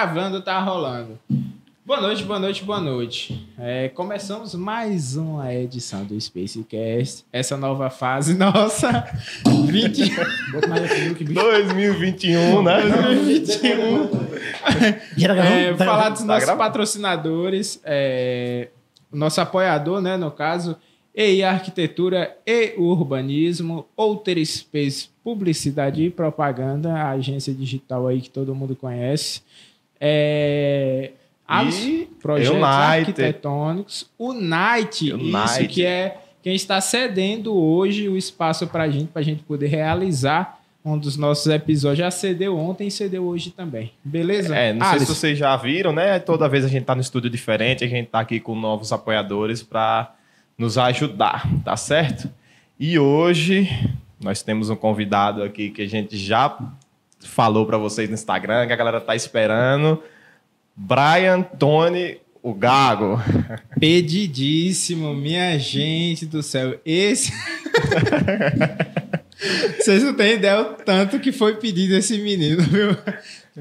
Gravando, tá rolando. Boa noite, boa noite, boa noite. É, começamos mais uma edição do Spacecast. Essa nova fase nossa. 20... 2021, né? 2021. Já tá É? Tá falar dos Tá nossos patrocinadores, é, o nosso apoiador, né, no caso, EI Arquitetura e Urbanismo, Outer Space Publicidade e Propaganda, a agência digital aí que todo mundo conhece. É, E projetos United. arquitetônicos, o Night, isso que é quem está cedendo hoje o espaço para a gente, para a gente poder realizar um dos nossos episódios. Já cedeu ontem e cedeu hoje também. Beleza? É, não sei se vocês já viram, né? Toda vez a gente tá no estúdio diferente, a gente tá aqui com novos apoiadores para nos ajudar, tá certo? E hoje nós temos um convidado aqui que a gente já falou para vocês no Instagram, que a galera tá esperando. Brian Tony, o Gago. Pedidíssimo, minha gente do céu. Esse. Vocês não têm ideia o tanto que foi pedido esse menino, viu?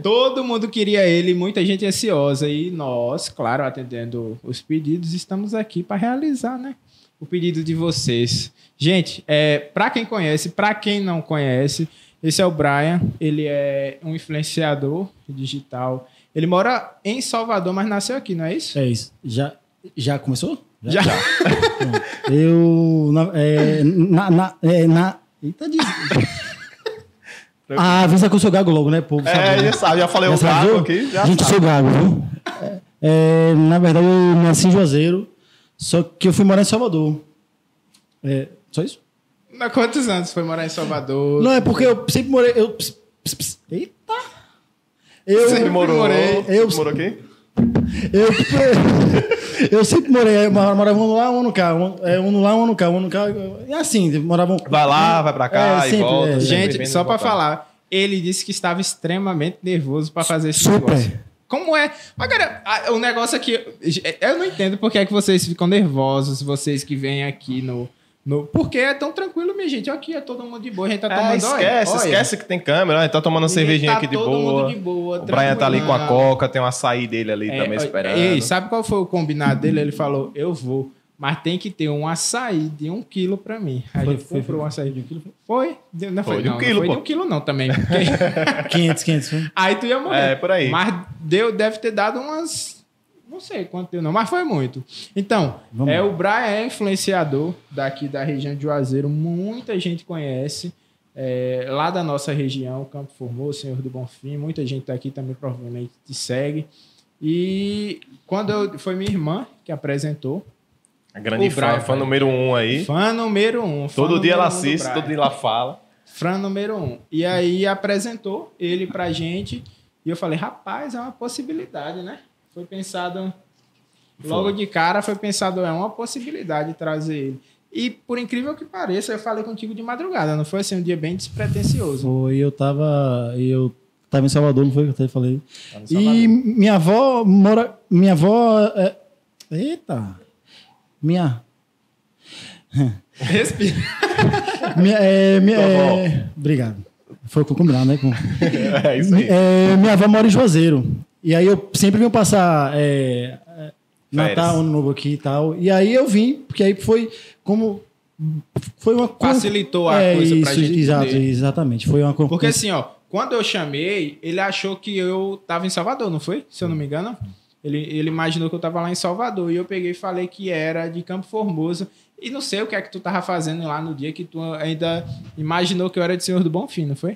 Todo mundo queria ele, muita gente ansiosa. E nós, claro, atendendo os pedidos, estamos aqui para realizar, né? O pedido de vocês. Gente, é, para quem conhece, para quem não conhece, esse é o Brian. Ele é um influenciador digital. Ele mora em Salvador, mas nasceu aqui, não é isso? É isso. Já, já começou? Já. Pronto. Eu. Na, é, na, na, é, na- Eita, diz. Ah, avisa que eu sou gago logo, né? Povo, É, né? já sabe, já falei Já o Gago aqui, já Gente, eu sabe. sou gago, viu? É, na verdade, eu nasci em Juazeiro, só que eu fui morar em Salvador. É, só isso? Há quantos anos foi morar em Salvador? Não, é porque eu sempre morei. Eu, ps, ps, ps, eita! Eu, Você morou, morei. Eu, Você morou aqui? Eu, eu sempre morei, eu morava um lá, um no cá, um, é, um no lá, um no cá, um no cá. E assim, moravam. Vai lá, vai pra cá É, e sempre, volta. é. sempre Gente, só pra falar, ele disse que estava extremamente nervoso pra fazer esse Super. negócio. Como é? Agora, o negócio aqui, eu não entendo por que é que vocês ficam nervosos, vocês que vêm aqui no, no porque é tão tranquilo, minha gente. Aqui é todo mundo de boa, a gente tá É, tomando esquece, olha, esquece que tem câmera, né? Tá tomando uma Ninguém cervejinha tá aqui de todo boa. mundo de boa, o Brian tá ali com a coca, tem um açaí dele ali É, também esperando. Ei, sabe qual foi o combinado dele? Ele falou: Eu vou, mas tem que ter um açaí de um quilo pra mim. Aí Foi- ele foi- comprou foi- um açaí de um quilo. Foi? De- Não foi, Foi de um não, quilo, não foi pô. de um quilo, não, também. porque- 500, 500. né? Aí tu ia morrer. É, por aí. Mas deu, deve ter dado umas. Não sei quanto deu, não, mas foi muito. Então, Vamos é lá. o Brian é influenciador daqui da região de Juazeiro. Muita gente conhece. é, lá da nossa região, Campo Formoso, Senhor do Bonfim. Muita gente daqui também provavelmente te segue. E quando eu, foi minha irmã que apresentou. A grande O fã, Brian, fã número um aí. Fã número um. fã Todo dia ela número um assiste, todo dia ela fala. Fran número um. E aí apresentou ele pra gente. E eu falei, rapaz, é uma possibilidade, né? Foi pensado. Logo Foi. de cara foi pensado, é uma possibilidade trazer ele. E por incrível que pareça, eu falei contigo de madrugada, não foi assim um dia bem despretensioso. Foi, eu tava. Eu tava em Salvador, não foi que eu até falei. Tá E minha avó mora. Minha avó. é- eita! Minha. Respira. minha, é, minha é, obrigado. Foi o que eu combinado, né? Com, É isso aí. É, minha avó mora em Juazeiro. E aí eu sempre venho passar é, é, Natal. Ano Novo aqui e tal. E aí eu vim, porque aí foi como. Foi uma. Facilitou a coisa pra gente Exato, poder. exatamente. Foi uma. Porque assim, ó, quando eu chamei, ele achou que eu tava em Salvador, não foi? Se eu não me engano. Ele, ele imaginou que eu tava lá em Salvador. E eu peguei e falei que era de Campo Formoso. E não sei o que é que tu tava fazendo lá no dia que tu ainda imaginou que eu era de Senhor do Bonfim, não foi?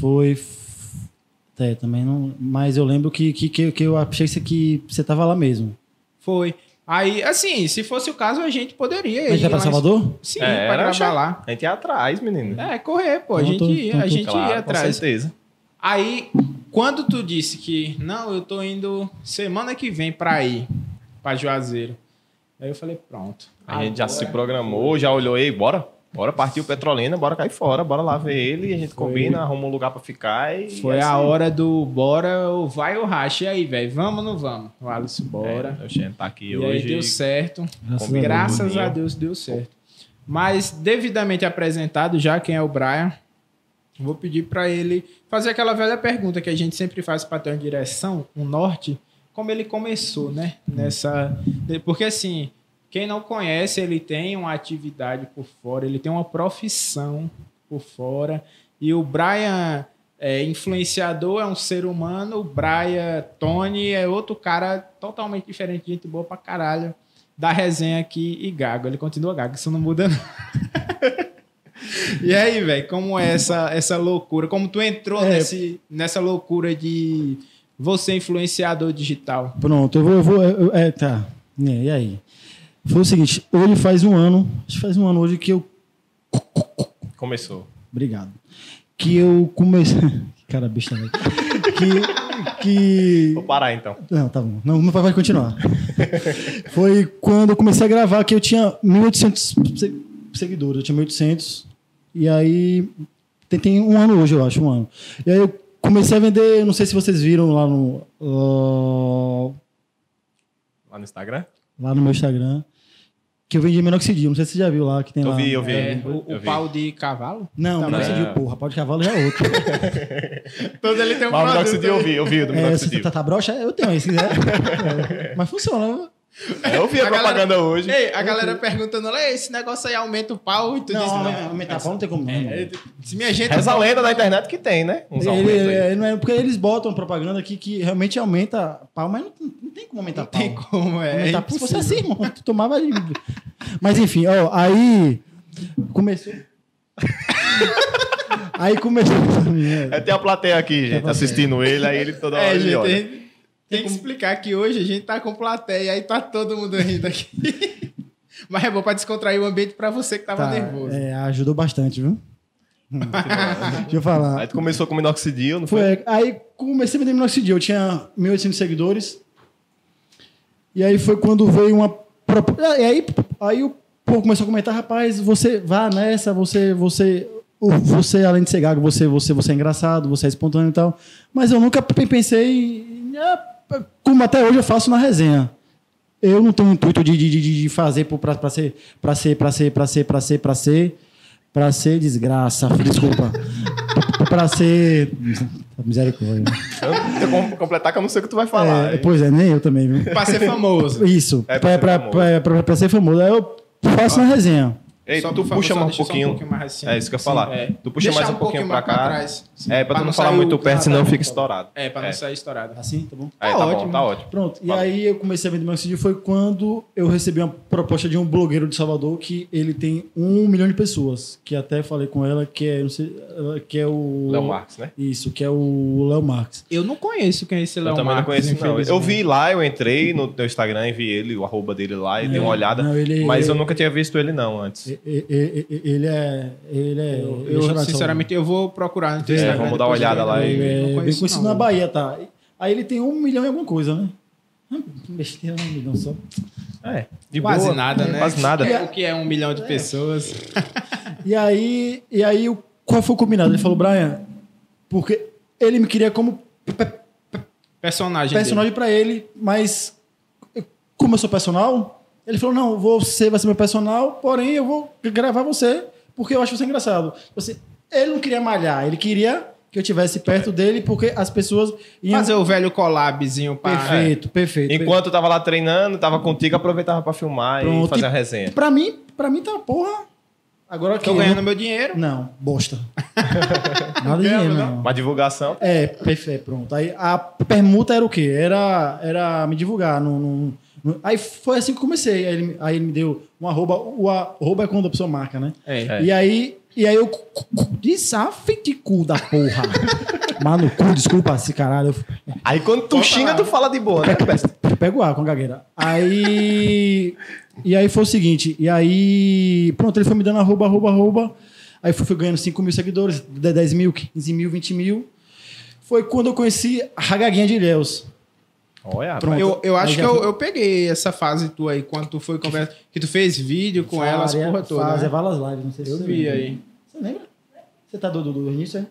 Foi. É, também não. Mas eu lembro que, que, que, que eu achei que você tava lá mesmo. Foi. Aí, assim, se fosse o caso, a gente poderia. A gente ir vai pra lá em- Salvador? Sim, É, pra gravar lá. A gente ia atrás, menino. É, correr, pô. A Então, gente tô- ia, então, a tô- gente claro, ia com atrás. certeza. Aí, quando tu disse que não, eu tô indo semana que vem pra ir pra Juazeiro. Aí eu falei, pronto. A gente já se programou, já olhou, ei, bora. Bora partir o Petrolina, bora cair fora, bora lá ver ele, a gente Foi. combina, arruma um lugar pra ficar e. Foi é a assim. hora do bora ou vai ou racha. E aí, velho? Vamos ou não vamos? O Alisson, bora. É, a gente tá aqui e hoje. aí deu certo. Graças. Graças a. Deus deu certo. Mas devidamente apresentado já quem é o Brian. Vou pedir para ele fazer aquela velha pergunta que a gente sempre faz para ter uma direção, um norte, como ele começou, né? Nessa, porque assim, quem não conhece, ele tem uma atividade por fora, ele tem uma profissão por fora. E o Brian é influenciador, é um ser humano. O Brian Tony é outro cara totalmente diferente, gente boa pra caralho. Da resenha aqui e Gago. Ele continua Gago, isso não muda não. E aí, velho, como é essa, essa loucura? Como tu entrou É. nesse, nessa loucura de você influenciador digital? Pronto, eu vou. Eu vou eu- é, tá. E aí? Foi o seguinte, hoje faz um ano, acho que faz um ano hoje que eu. Começou. Obrigado. Que eu comecei. Cara besta, velho. Que. que... Vou parar então. Não, tá bom. Não, vai vai continuar. Foi quando eu comecei a gravar que eu tinha 1.800 se- seguidores. Eu tinha 1.800. E aí. Tem, um ano hoje, eu acho, um ano. E aí eu comecei a vender, não sei se vocês viram lá no. ah, Lá no Instagram? lá no meu Instagram. Que eu vendi minoxidil. Não sei se você já viu lá que tem Eu lá. vi, eu vi. É, o eu o vi. pau de cavalo? Não, Tá minoxidil, bem. porra. Pau de cavalo já é outro. Todo ele tem um Mas o produto minoxidil eu vi, eu vi o do é, se minoxidil. tá, tá broxa, eu tenho aí, se quiser. É, Mas funciona. É, eu vi a, A galera- propaganda hoje. Ei, a galera perguntando, "Ei, esse negócio aí aumenta o pau e tu diz, Não, não. aumentar pau não tem como não. É, se minha gente. Reza a lenda da internet que tem, né? Uns Ele, aumentos aí. ele não é, porque eles botam propaganda aqui que realmente aumenta pau, mas não, não tem como aumentar Não tem pau. como, é. aumentar é se fosse assim, irmão, tu tomava. Mas enfim, ó, aí começou. aí começou. É, tem a plateia aqui, gente, assistindo ele, aí ele toda hora É, ele gente, olha. Tem, que explicar que hoje a gente tá com plateia, aí tá todo mundo rindo aqui. Mas é bom pra descontrair o ambiente pra você que tava Tá, nervoso. é, ajudou bastante, viu? Hum, Deixa eu falar. Aí tu começou com minoxidil, não foi? Foi, aí comecei a vender minoxidil. Eu tinha 1.800 seguidores. E aí foi quando veio uma. propo- E aí, aí o povo começou a comentar: rapaz, você vá nessa, você. você você, além de ser gago, você, você, você é engraçado, você é espontâneo e tal. Mas eu nunca pe- pensei. em- ah, Como até hoje eu faço na resenha. Eu não tenho o intuito de, de, de, de fazer para ser, para ser, para ser, para ser, para ser, para ser, para ser desgraça, desculpa. para ser misericórdia. Eu não tenho como completar que eu não sei o que tu vai falar. É, pois é, nem eu também, viu? Pra ser famoso. Isso, É, pra, pra ser pra, famoso. pra, pra- pra ser famoso. Aí eu faço na resenha. Ei, Só, tu puxa só mais um deixa só pouquinho. pouquinho mais assim. É isso que eu ia falar. é. Tu puxa Deixar mais um pouquinho pra mais cá. trás. Sim, É, pra tu não falar sair muito perto, Ah, senão tá. fica estourado. É, pra não É. sair estourado. Assim, tá bom? Aí, Tá tá ótimo. bom, tá ótimo. Pronto, e Fala. aí eu comecei a vender meu CD foi quando eu recebi uma proposta de um blogueiro de Salvador que ele tem um milhão de pessoas. Que até falei com ela, que é, não sei, que é o. Léo Marques, né? Isso, que é o Léo Marques. Eu não conheço quem é esse Eu Léo também não Marques, conheço, não. Eu vi lá, eu entrei no teu Instagram e vi ele, o arroba dele lá, e dei uma olhada. Não, ele- mas eu ele- nunca tinha visto ele, não, antes. Ele é. Ele é. Eu, ele é eu, sinceramente, eu vou procurar no teu É, vamos dar uma olhada lá e É, bem conheço, conhecido não. na Bahia, tá? Aí ele tem um milhão e alguma coisa, né? Hum, Besteira, um milhão só. É, de Quase boa. nada, né? Quase nada. O que é- O que é um milhão de pessoas? E aí, e aí o- qual foi o combinado? Ele falou, Brian, porque ele me queria como pe- pe- Personagem. personagem pra ele, mas como eu sou personal, ele falou, não, você vai ser meu personal, porém eu vou gravar você, porque eu acho você engraçado. Você, ele não queria malhar, ele queria que eu estivesse perto dele, porque as pessoas iam... Fazer o velho collabzinho pra. Perfeito, perfeito. Enquanto eu tava lá treinando, tava contigo, aproveitava pra filmar e Pronto. fazer a E- resenha. Pra mim, pra mim tá porra. Agora que Tô ganhando meu dinheiro. Não, bosta. Nada de dinheiro, não. Uma divulgação. É, perfeito, pronto. Aí a permuta era o quê? Era, era me divulgar. No, no- no- aí foi assim que eu comecei. Aí ele, aí ele me deu um arroba. O arroba é quando a pessoa marca, né? É. É. E aí. E aí eu. De cu da porra. Mano, cu, desculpa esse caralho. Aí quando tu Pode xinga, falar. tu fala de boa, né? Eu pego ar com a gagueira. Aí. e aí foi o seguinte. E aí. Pronto, ele foi me dando arroba, arroba, arroba. Aí fui, fui ganhando 5 mil seguidores, 10 mil, 15 mil, 20 mil. Foi quando eu conheci a Gaguinha de Ilhéus. Olha. Pronto. Eu, eu acho que já eu, eu peguei essa fase tua aí, quando tu foi conversa, que tu fez vídeo com ela, as Fazia- porra toda. Fazia né? várias lives, não sei se Eu você vi lembra. aí. Você lembra? Você tá do, do, do início, é?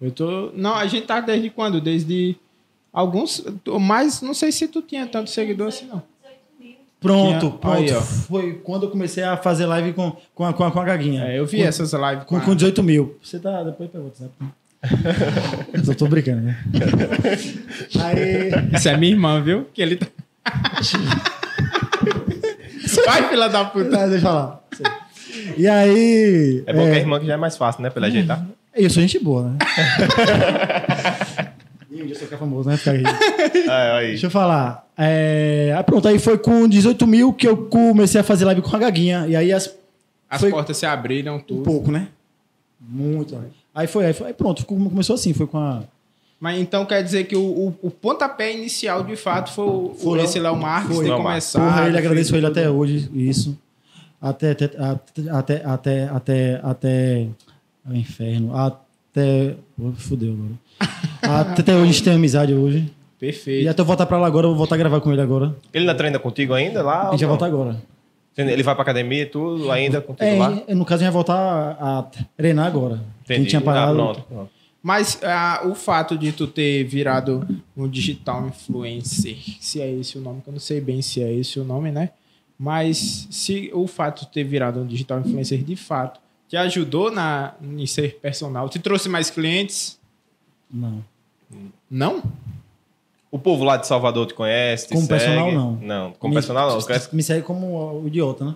Eu tô. Não, a gente tá desde quando? Desde alguns. Mas não sei se tu tinha tanto seguidor assim, não. Pronto, pronto. aí, ó. Foi quando eu comecei a fazer live com, com, a, com, a, com a Gaguinha. É, eu vi com, essas lives Com, a- com 18 mil. Você tá. Depois WhatsApp. né? Só tô brincando, né? Aí. Isso é minha irmã, viu? Que ele tá... Vai, filha da puta. Tá, deixa eu falar. E aí. É bom que a irmã que já é mais fácil, né? Pra ele ajeitar. Eu sou gente boa, né? Ih, um dia eu sou ficar famoso, né? Ficar aí. É, aí. Deixa eu falar. É... ah, pronto, aí foi com 18 mil que eu comecei a fazer live com a Gaguinha. E aí as... As Foi- portas se abriram, um tudo. pouco, né? Muito. Aí foi, aí foi, aí pronto, ficou- começou assim, foi com a. Mas então quer dizer que o, o, o pontapé inicial, de fato, foi, o- Foi esse Léo Marques foi. ter Léo Marques. começado. Porra, ele agradeço ele até hoje, isso. Até, até, até, até, até, até, o inferno, até, fudeu agora. Até, até hoje a gente tem amizade hoje. Perfeito. E até eu voltar pra lá agora, eu vou voltar a gravar com ele agora. Ele ainda treina contigo ainda lá? A gente vai voltar não? agora. Ele vai pra academia e tudo, ainda É, lá? e- no caso a gente vai voltar a, treinar agora. Quem tinha Ah, parado. pronto, pronto. Mas ah, o fato de tu ter virado um digital influencer, se é esse o nome, que eu não sei bem se é esse o nome, né? Mas se o fato de ter virado um digital influencer de fato te ajudou na, em ser personal, te trouxe mais clientes? Não. Não? O povo lá de Salvador te conhece? Te Como segue? personal, não. Não, como Me- personal não. Conhece- Me segue como o idiota, né?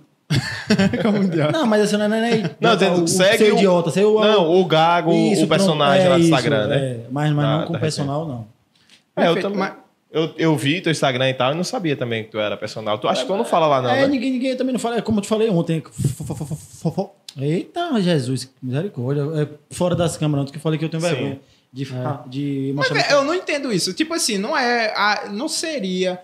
Como idiota. Não, mas assim, não é nem. Não, tem- o, segue o- idiota. Ser o, Não, o Gago, Isso, o personagem pronto, lá é do isso, Instagram, né? é. mas mas Da- não com da personal, não. É, eu também. mas- Eu, eu vi teu Instagram e tal e não sabia também que tu era personal. Tu acha que tu não fala lá, não, é, né? ninguém, ninguém também não fala. é Como eu te falei ontem. Eita, Jesus, misericórdia. É fora das câmeras, que eu falei que eu tenho Sim. De, fa- de Mas eu não entendo isso. Tipo assim, não é, a- não seria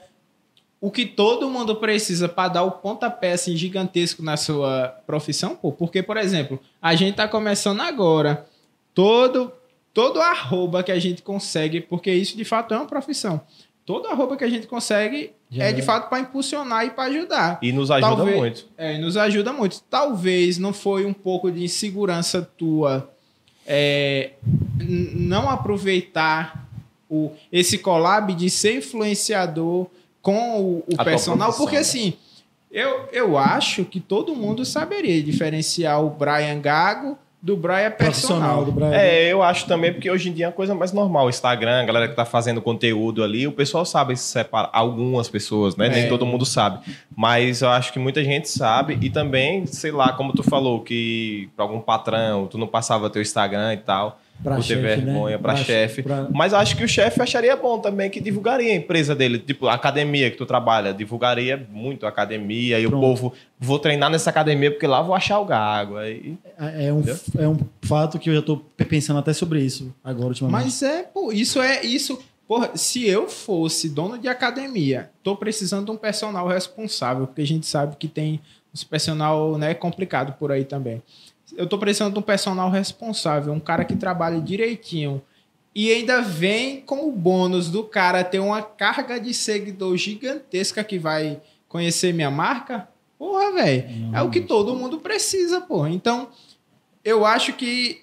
o que todo mundo precisa para dar o pontapé assim gigantesco na sua profissão, pô. Porque, por exemplo, a gente tá começando agora. Todo todo arroba que a gente consegue, porque isso de fato é uma profissão. Todo arroba que a gente consegue Já é de é. fato para impulsionar e para ajudar. E nos ajuda Talvez- muito. É, nos ajuda muito. Talvez não foi um pouco de insegurança tua é, não aproveitar o, esse collab de ser influenciador com o, o personal, porque né? assim, eu, eu acho que todo mundo saberia diferenciar o Brian Gago do Brian profissional personal. do. É, eu acho também, porque hoje em dia é uma coisa mais normal. O Instagram, a galera que tá fazendo conteúdo ali, o pessoal sabe separar. Algumas pessoas, né? Nem É. todo mundo sabe. Mas eu acho que muita gente sabe. E também, sei lá, como tu falou, que pra algum patrão, tu não passava teu Instagram e tal. Pra por ter chefe, vergonha, né? pra, Pra- chefe. pra- Mas acho que o chefe acharia bom também que divulgaria a empresa dele. Tipo, a academia que tu trabalha, divulgaria muito a academia. E Pronto. o povo, vou treinar nessa academia porque lá eu vou achar o gago. Aí, É um, Entendeu? é um fato que eu já tô pensando até sobre isso agora, ultimamente. Mas é, pô, isso é isso. Porra, se eu fosse dono de academia, tô precisando de um personal responsável, porque a gente sabe que tem uns personal, né, complicado por aí também. Eu tô precisando de um personal responsável, um cara que trabalhe direitinho. E ainda vem como bônus do cara ter uma carga de seguidor gigantesca que vai conhecer minha marca. Porra, velho. É o que todo mundo precisa, porra. Então, eu acho que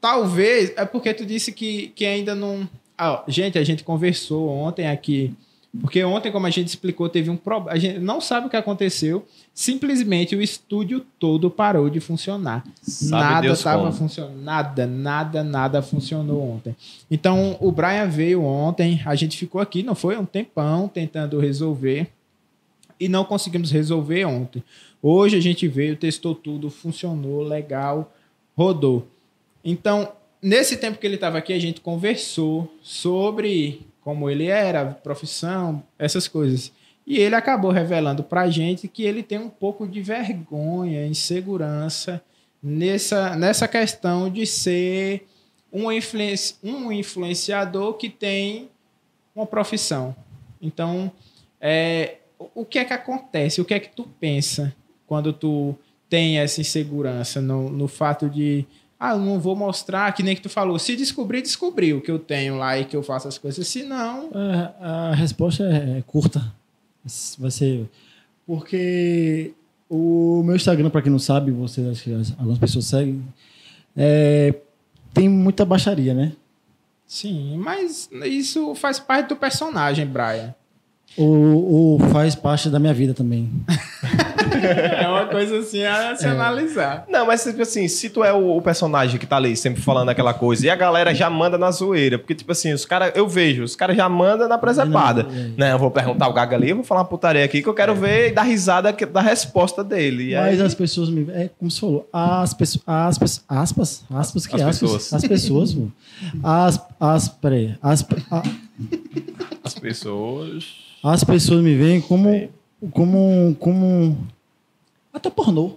talvez. É porque tu disse que, que ainda não. Ah, gente, a gente conversou ontem aqui. Porque ontem, como a gente explicou, teve um problema. A gente não sabe o que aconteceu. Simplesmente o estúdio todo parou de funcionar. Sabe nada estava funcionando. Nada, nada, nada funcionou ontem. Então, o Brian veio ontem. A gente ficou aqui, não foi? Um tempão tentando resolver. E não conseguimos resolver ontem. Hoje a gente veio, testou tudo, funcionou, legal, rodou. Então, nesse tempo que ele estava aqui, a gente conversou sobre como ele era, profissão, essas coisas. E ele acabou revelando para a gente que ele tem um pouco de vergonha, insegurança nessa, nessa questão de ser um, influenci, um influenciador que tem uma profissão. Então, é, o- que é que acontece? O que é que tu pensa quando tu tem essa insegurança no, no fato de ah, eu não vou mostrar, que nem que tu falou, se descobrir, descobriu que eu tenho lá e que eu faço as coisas, se não, É, a resposta é, é curta. Vai ser. Porque o meu Instagram, para quem não sabe, vocês acho que as- algumas pessoas seguem, é, tem muita baixaria, né? sim, mas isso faz parte do personagem, Brian. Ou, ou faz parte da minha vida também. É uma coisa assim a se analisar. Não, mas tipo assim, se tu é o, o personagem que tá ali sempre falando aquela coisa e a galera já manda na zoeira, porque tipo assim, os caras, eu vejo, os caras já mandam na presepada. Não, é. Né, eu vou perguntar o Gaga ali, eu vou falar uma putaria aqui que eu quero ver e dar risada que- da resposta dele. E Mas aí, as pessoas me. É como você falou. As pessoas. As pessoas. Aspas? Aspas que As aspas? pessoas. As pessoas. As. As. Peraí. As, a- as pessoas. as pessoas me veem como. Como. Como. Até pornô.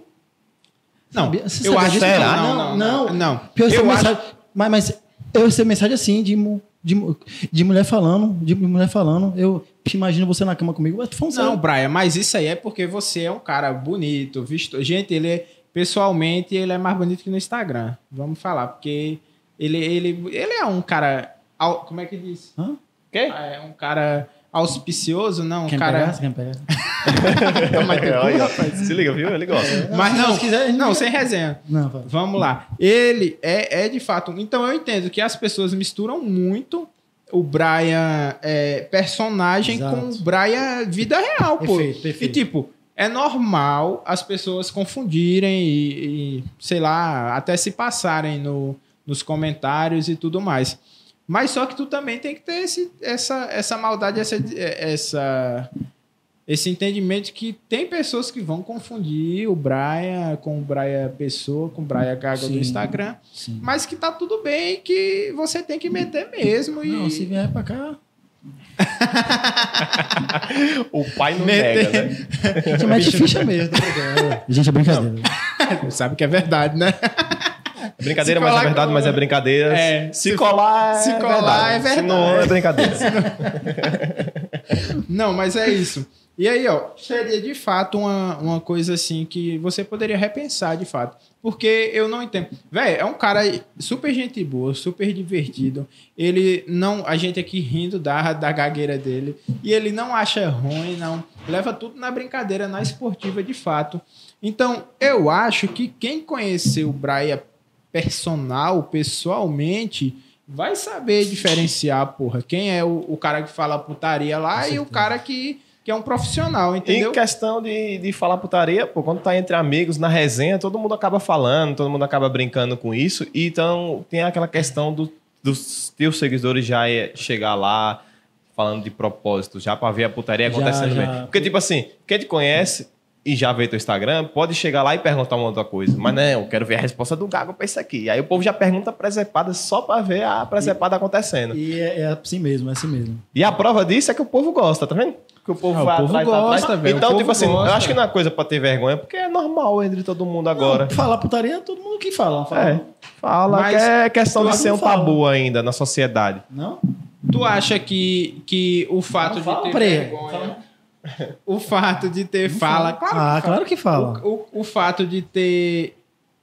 Não, Sabia- você eu sabia acho que não, Não, não, não. eu recebo Eu acho- mensagem, mas, mas eu recebo mensagem assim de, de, de mulher falando, de mulher falando, eu imagino você na cama comigo, falando Não, sério. Brian, mas isso aí é porque você é um cara bonito, visto. Gente, ele é, pessoalmente ele é mais bonito que no Instagram. Vamos falar, porque ele, ele, ele é um cara. Como é que diz? Hã? Quê? Ah, É um cara auspicioso, não, Quer cara. Toma teu cu, Aí, ó, rapaz. Se liga, viu? Ele gosta. Mas se não, Deus quiser, não, sem resenha. Não, vai. Vamos lá. Ele é, é de fato. Então eu entendo que as pessoas misturam muito o Brian é, personagem Exato. com o Brian vida real, pô. Perfeito, perfeito. E tipo, é normal as pessoas confundirem e, e, sei lá, até se passarem no, nos comentários e tudo mais. Mas só que tu também tem que ter esse, essa, essa maldade, essa, essa, esse entendimento que tem pessoas que vão confundir o Brian com o Brian Pessoa, com o Brian Gaga do Sim. Instagram, Sim. mas que tá tudo bem, que você tem que meter mesmo. E... Não, se vier pra cá. O pai não Meter- nega, né? A gente mete ficha mesmo. tá ligado? Gente, é brincadeira. Sabe que é verdade, né? É brincadeira, mas é verdade, com- mas é brincadeira. É, se, se- colar, se é colar, verdade. é Se não, é brincadeira. Não, mas é isso. E aí, ó, seria de fato uma, uma coisa assim que você poderia repensar de fato. Porque eu não entendo. Véi, é um cara super gente boa, super divertido. Ele não. A gente aqui rindo da, da gagueira dele. E ele não acha ruim, não. Leva tudo na brincadeira, na esportiva de fato. Então, eu acho que quem conheceu o Brian personal, pessoalmente, vai saber diferenciar, porra, quem é o, o cara que fala putaria lá e o cara que, que é um profissional, entendeu? Em questão de, de falar putaria, pô, quando tá entre amigos, na resenha, todo mundo acaba falando, todo mundo acaba brincando com isso. E Então, tem aquela questão do- dos teus seguidores já é chegar lá falando de propósito, já pra ver a putaria Já, acontecendo já. mesmo. Porque, tipo assim, quem te conhece e já vê teu Instagram, pode chegar lá e perguntar uma outra coisa. Mas não, eu quero ver a resposta do Gago pra isso aqui. Aí o povo já pergunta presepada só pra ver a presepada acontecendo. E é, é assim mesmo, é assim mesmo. E a prova disso é que o povo gosta, tá vendo? Que o povo Ah, o vai povo atrás, gosta, atrás. velho, o Então, povo tipo assim, eu gosta. acho que não é coisa pra ter vergonha, porque é normal entre todo mundo agora. Não, falar putaria, todo mundo que fala. fala. É. Fala Mas que é questão de ser um fala. tabu ainda na sociedade. Não? Tu acha que, que o fato Não de fala, ter vergonha, o fato de ter fala, claro ah, que claro que fala. O, o, o fato de ter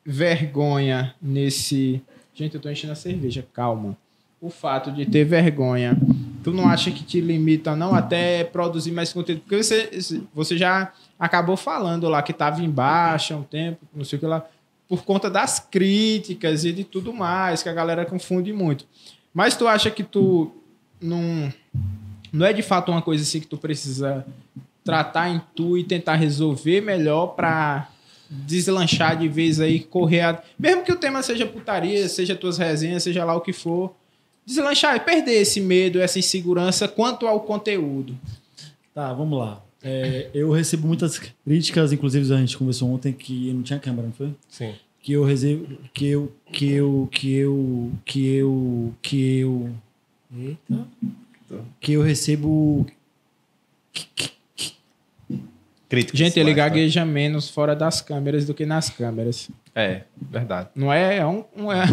vergonha nesse. Gente, eu tô enchendo a cerveja, calma. O fato de ter vergonha, tu não acha que te limita, não, até produzir mais conteúdo? Porque você, você já acabou falando lá que tava embaixo há um tempo, não sei o que lá, por conta das críticas e de tudo mais, que a galera confunde muito. Mas tu acha que tu não. Não é de fato uma coisa assim que tu precisa tratar em tu e tentar resolver melhor pra deslanchar de vez aí, correr. A... Mesmo que o tema seja putaria, seja tuas resenhas, seja lá o que for. Deslanchar e perder esse medo, essa insegurança quanto ao conteúdo. Tá, vamos lá. É, eu recebo muitas críticas, inclusive a gente conversou ontem que não tinha câmera, não foi? Sim. Que eu recebo, que eu, que eu, que eu, que eu, que eu, eita, que eu recebo Críticas. Gente, ele mas, tá. gagueja menos fora das câmeras do que nas câmeras. É, verdade. Não é, é um, um é.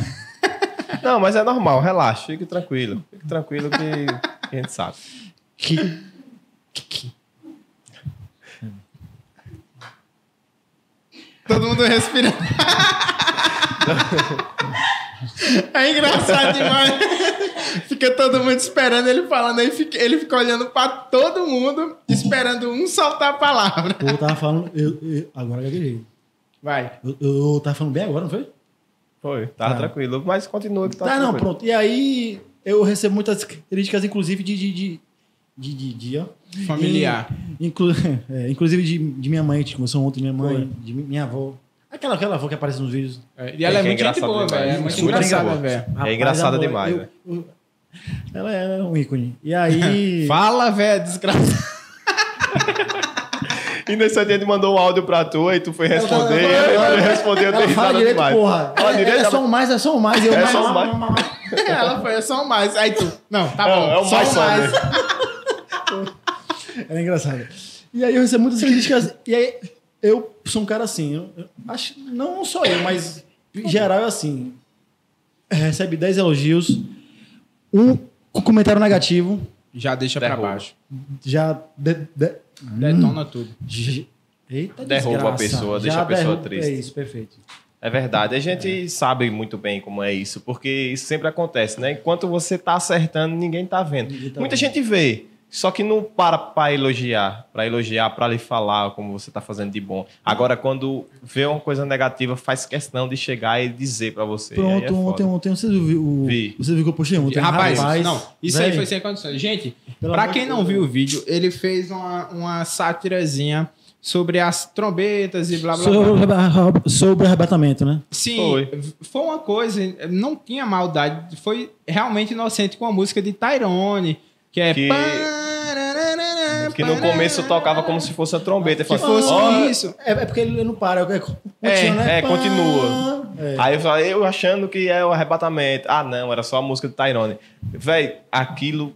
Não, mas é normal, relaxa, fique tranquilo. Fique tranquilo que, que a gente sabe. que Todo mundo respirando. É engraçado demais. Fica todo mundo esperando ele falando, aí fica- ele fica olhando pra todo mundo, esperando um soltar a palavra. eu tava falando, eu, eu- agora eu gaguejei. Vai. Eu, eu tava falando bem agora, não foi? Foi, tava Tá. tranquilo. Mas continua que tá Tá, não, tranquilo. pronto. E aí eu recebo muitas críticas, inclusive, de, de, de, de, de, de ó. Familiar. E, inclu- é, inclusive de, de minha mãe, que começou ontem, minha mãe, de mi- minha avó. Aquela, aquela avó que aparece nos vídeos. É, E ela é, que é muito gente engraçado boa, velho. É muito Super engraçada, engraçado. velho. Rapaz, engraçada amor, demais, velho. eu- ela é um ícone. E aí. Fala, velho, desgraçado. E nesse dia ele mandou um áudio pra tu e tu foi responder. Ela- e ela- aí ela- respondeu, eu ela dei fala direito, demais. porra. Fala É, direito, é só um mais, é só um mais. Eu, É mais, só um mais, ela foi, é só um mais. Aí tu, não, tá Não, bom, é um só mais um só, mais. né? Ela é engraçada. E aí eu recebo muitas críticas. E aí eu sou um cara assim. Eu, eu acho, não só eu, mas em geral é assim. Recebe 10 elogios, um comentário negativo, Já deixa pra Derruba. baixo. já. de- de- Detona tudo. j- Eita, Derruba a desgraça. pessoa, deixa Já a pessoa derruba- triste. É isso, perfeito. É verdade, a gente sabe muito bem como é isso, porque isso sempre acontece, né? Enquanto você tá acertando, ninguém tá vendo. Ninguém tá Muita vendo. gente vê, só que não para para elogiar, para elogiar, para lhe falar como você tá fazendo de bom. Agora, quando vê uma coisa negativa, faz questão de chegar e dizer para você. Aí é Pronto, ontem, ontem, você viu o. Vi. Você viu que eu postei ontem? Rapaz, não, isso aí foi sem condições. Gente, amor quem não viu o vídeo, ele fez uma, uma sátirazinha sobre as trombetas e blá blá blá. Sobre, arreba- sobre arrebatamento, né? Sim, Foi. foi. uma coisa, não tinha maldade, foi realmente inocente com a música de Tyrone, que é. Que- Que no começo tocava como se fosse a trombeta. Que fosse "Ó, isso. É, é porque ele não para. É, continua, É, né? é, continua. É. Aí eu falei, eu achando que é o arrebatamento. Ah, não, era só a música do Tyrone. Véi, aquilo,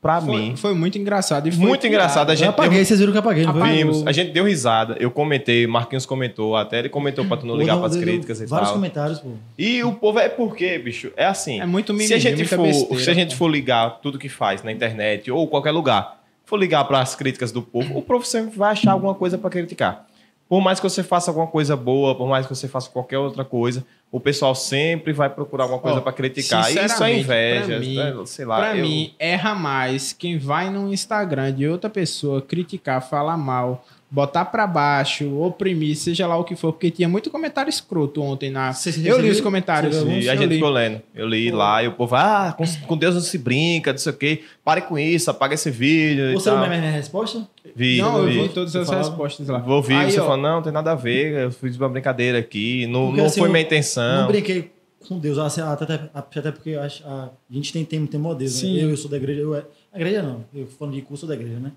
pra Foi, mim, foi muito engraçado. Muito engraçado. A Eu gente apaguei, deu, vocês viram que eu apaguei, não vimos, a gente deu risada. Eu comentei, Marquinhos comentou, até ele comentou pra tu não ligar Deu- pras críticas e Vários tal. comentários, pô. E o povo é porque, bicho, é assim. É muito se a mimimi, gente for, besteira. se a gente for ligar tudo que faz na internet ou qualquer lugar, for ligar para as críticas do povo, o povo sempre vai achar alguma coisa para criticar. Por mais que você faça alguma coisa boa, por mais que você faça qualquer outra coisa, o pessoal sempre vai procurar alguma coisa Ó, para criticar. Isso é inveja, mim- né? sei lá. Pra eu- mim, erra mais quem vai no Instagram de outra pessoa criticar, falar mal, botar pra baixo, oprimir, seja lá o que for, porque tinha muito comentário escroto ontem na. Você- você eu li viu? os comentários. E a eu gente li. ficou lendo. Eu li lá e o povo, ah, com, com Deus não se brinca, não sei o quê. Pare com isso, apaga esse vídeo. Você não tal. é minha resposta? Vi, Não, eu vi. vi todas as falava? respostas lá. Vou ouvir, Aí, você ó, falou, não, tem nada a ver, eu fiz uma brincadeira aqui, não, Porque, não assim, foi eu minha intenção. Não brinquei com Deus, assim, até, até, porque acho, a gente tem, tem temor a Deus. né? Sim. Eu, eu sou da igreja, eu, a igreja não, eu falando de curso da igreja, né?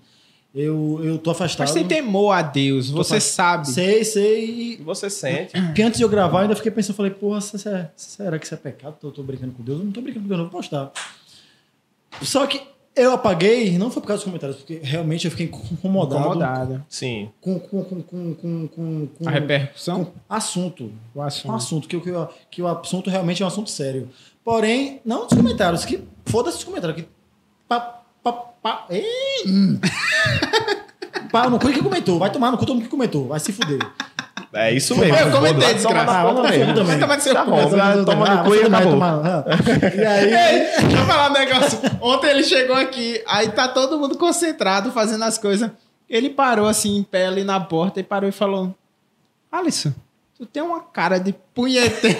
Eu, eu tô afastado. Mas tem temor a Deus, você sabe. Sei, sei. E você sente. E, porque antes de eu gravar, eu ainda fiquei pensando, falei, porra, se- se- será que isso é pecado? Eu tô brincando com Deus? Eu não tô brincando com Deus, não vou postar. Só que eu apaguei, não foi por causa dos comentários, porque realmente eu fiquei incomodado, Incomodada. Sim. com, com, com, com, com, com, com A repercussão, com assunto. o um assunto. assunto, que, que, o- que o assunto realmente é um assunto sério. Porém, não dos comentários, que foda-se os comentários. Que, pá, ei, hum. Pau no cu que comentou. Vai tomar no cu todo mundo que comentou. Vai se fuder. É isso mesmo. Eu comentei, desgraça. Ah. Vai tomar no seu Tá bom, vai tomar no cu e vai acabou. ah. E aí, Ei, deixa eu falar um negócio. Ontem ele chegou aqui, aí tá todo mundo concentrado fazendo as coisas. Ele parou assim em pé ali na porta e parou e falou: Alisson, tu tem uma cara de punheteiro.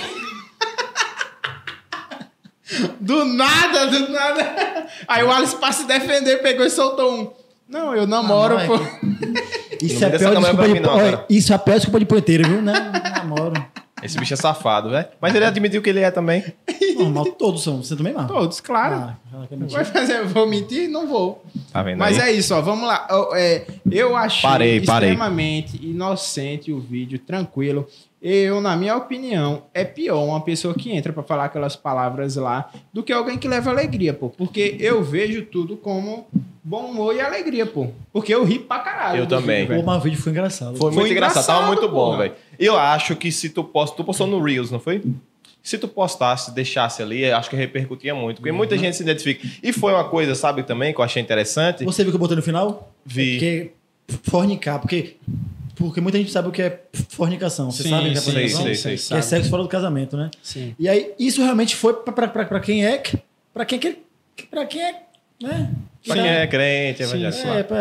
Do nada, do nada. Aí o Alisson, pra se defender, pegou e soltou um. Não, eu namoro, não, é pô. isso Não é me dê pior desculpa de não. Isso é a pior desculpa de punheteiro, viu? Né? Namoro. Esse bicho é safado, velho. Mas ele admitiu que ele é também. Normal, todos são. Você também, mano. Todos, claro. Ah, mentir. Vai fazer, vou mentir? Não vou. Tá vendo Mas aí? é isso, ó. Vamos lá. Eu, é, eu achei Parei, parei. extremamente inocente o vídeo, tranquilo. Eu, na minha opinião, é pior uma pessoa que entra pra falar aquelas palavras lá do que alguém que leva alegria, pô. Porque eu vejo tudo como bom humor e alegria, pô. Porque eu ri pra caralho. Eu também. Pô, velho. mas o vídeo foi engraçado. Foi, Foi muito engraçado, tava engraçado, muito bom, velho. Eu acho que se tu posta, tu postou no Reels, não foi? Se tu postasse, deixasse ali, acho que repercutia muito. Porque muita gente se identifica. E foi uma coisa, sabe, também, que eu achei interessante. Você viu que eu botei no final? Vi. Porque fornicar, porque, porque muita gente sabe o que é fornicação. Você Sim, sabe o que é fornicação? sei, sim, sei, Que sabe. é sexo fora do casamento, né? Sim. E aí, isso realmente foi pra quem é. Pra quem, que- pra quem é. Né? Pra quem é crente, Sim, evangélico. É, pá,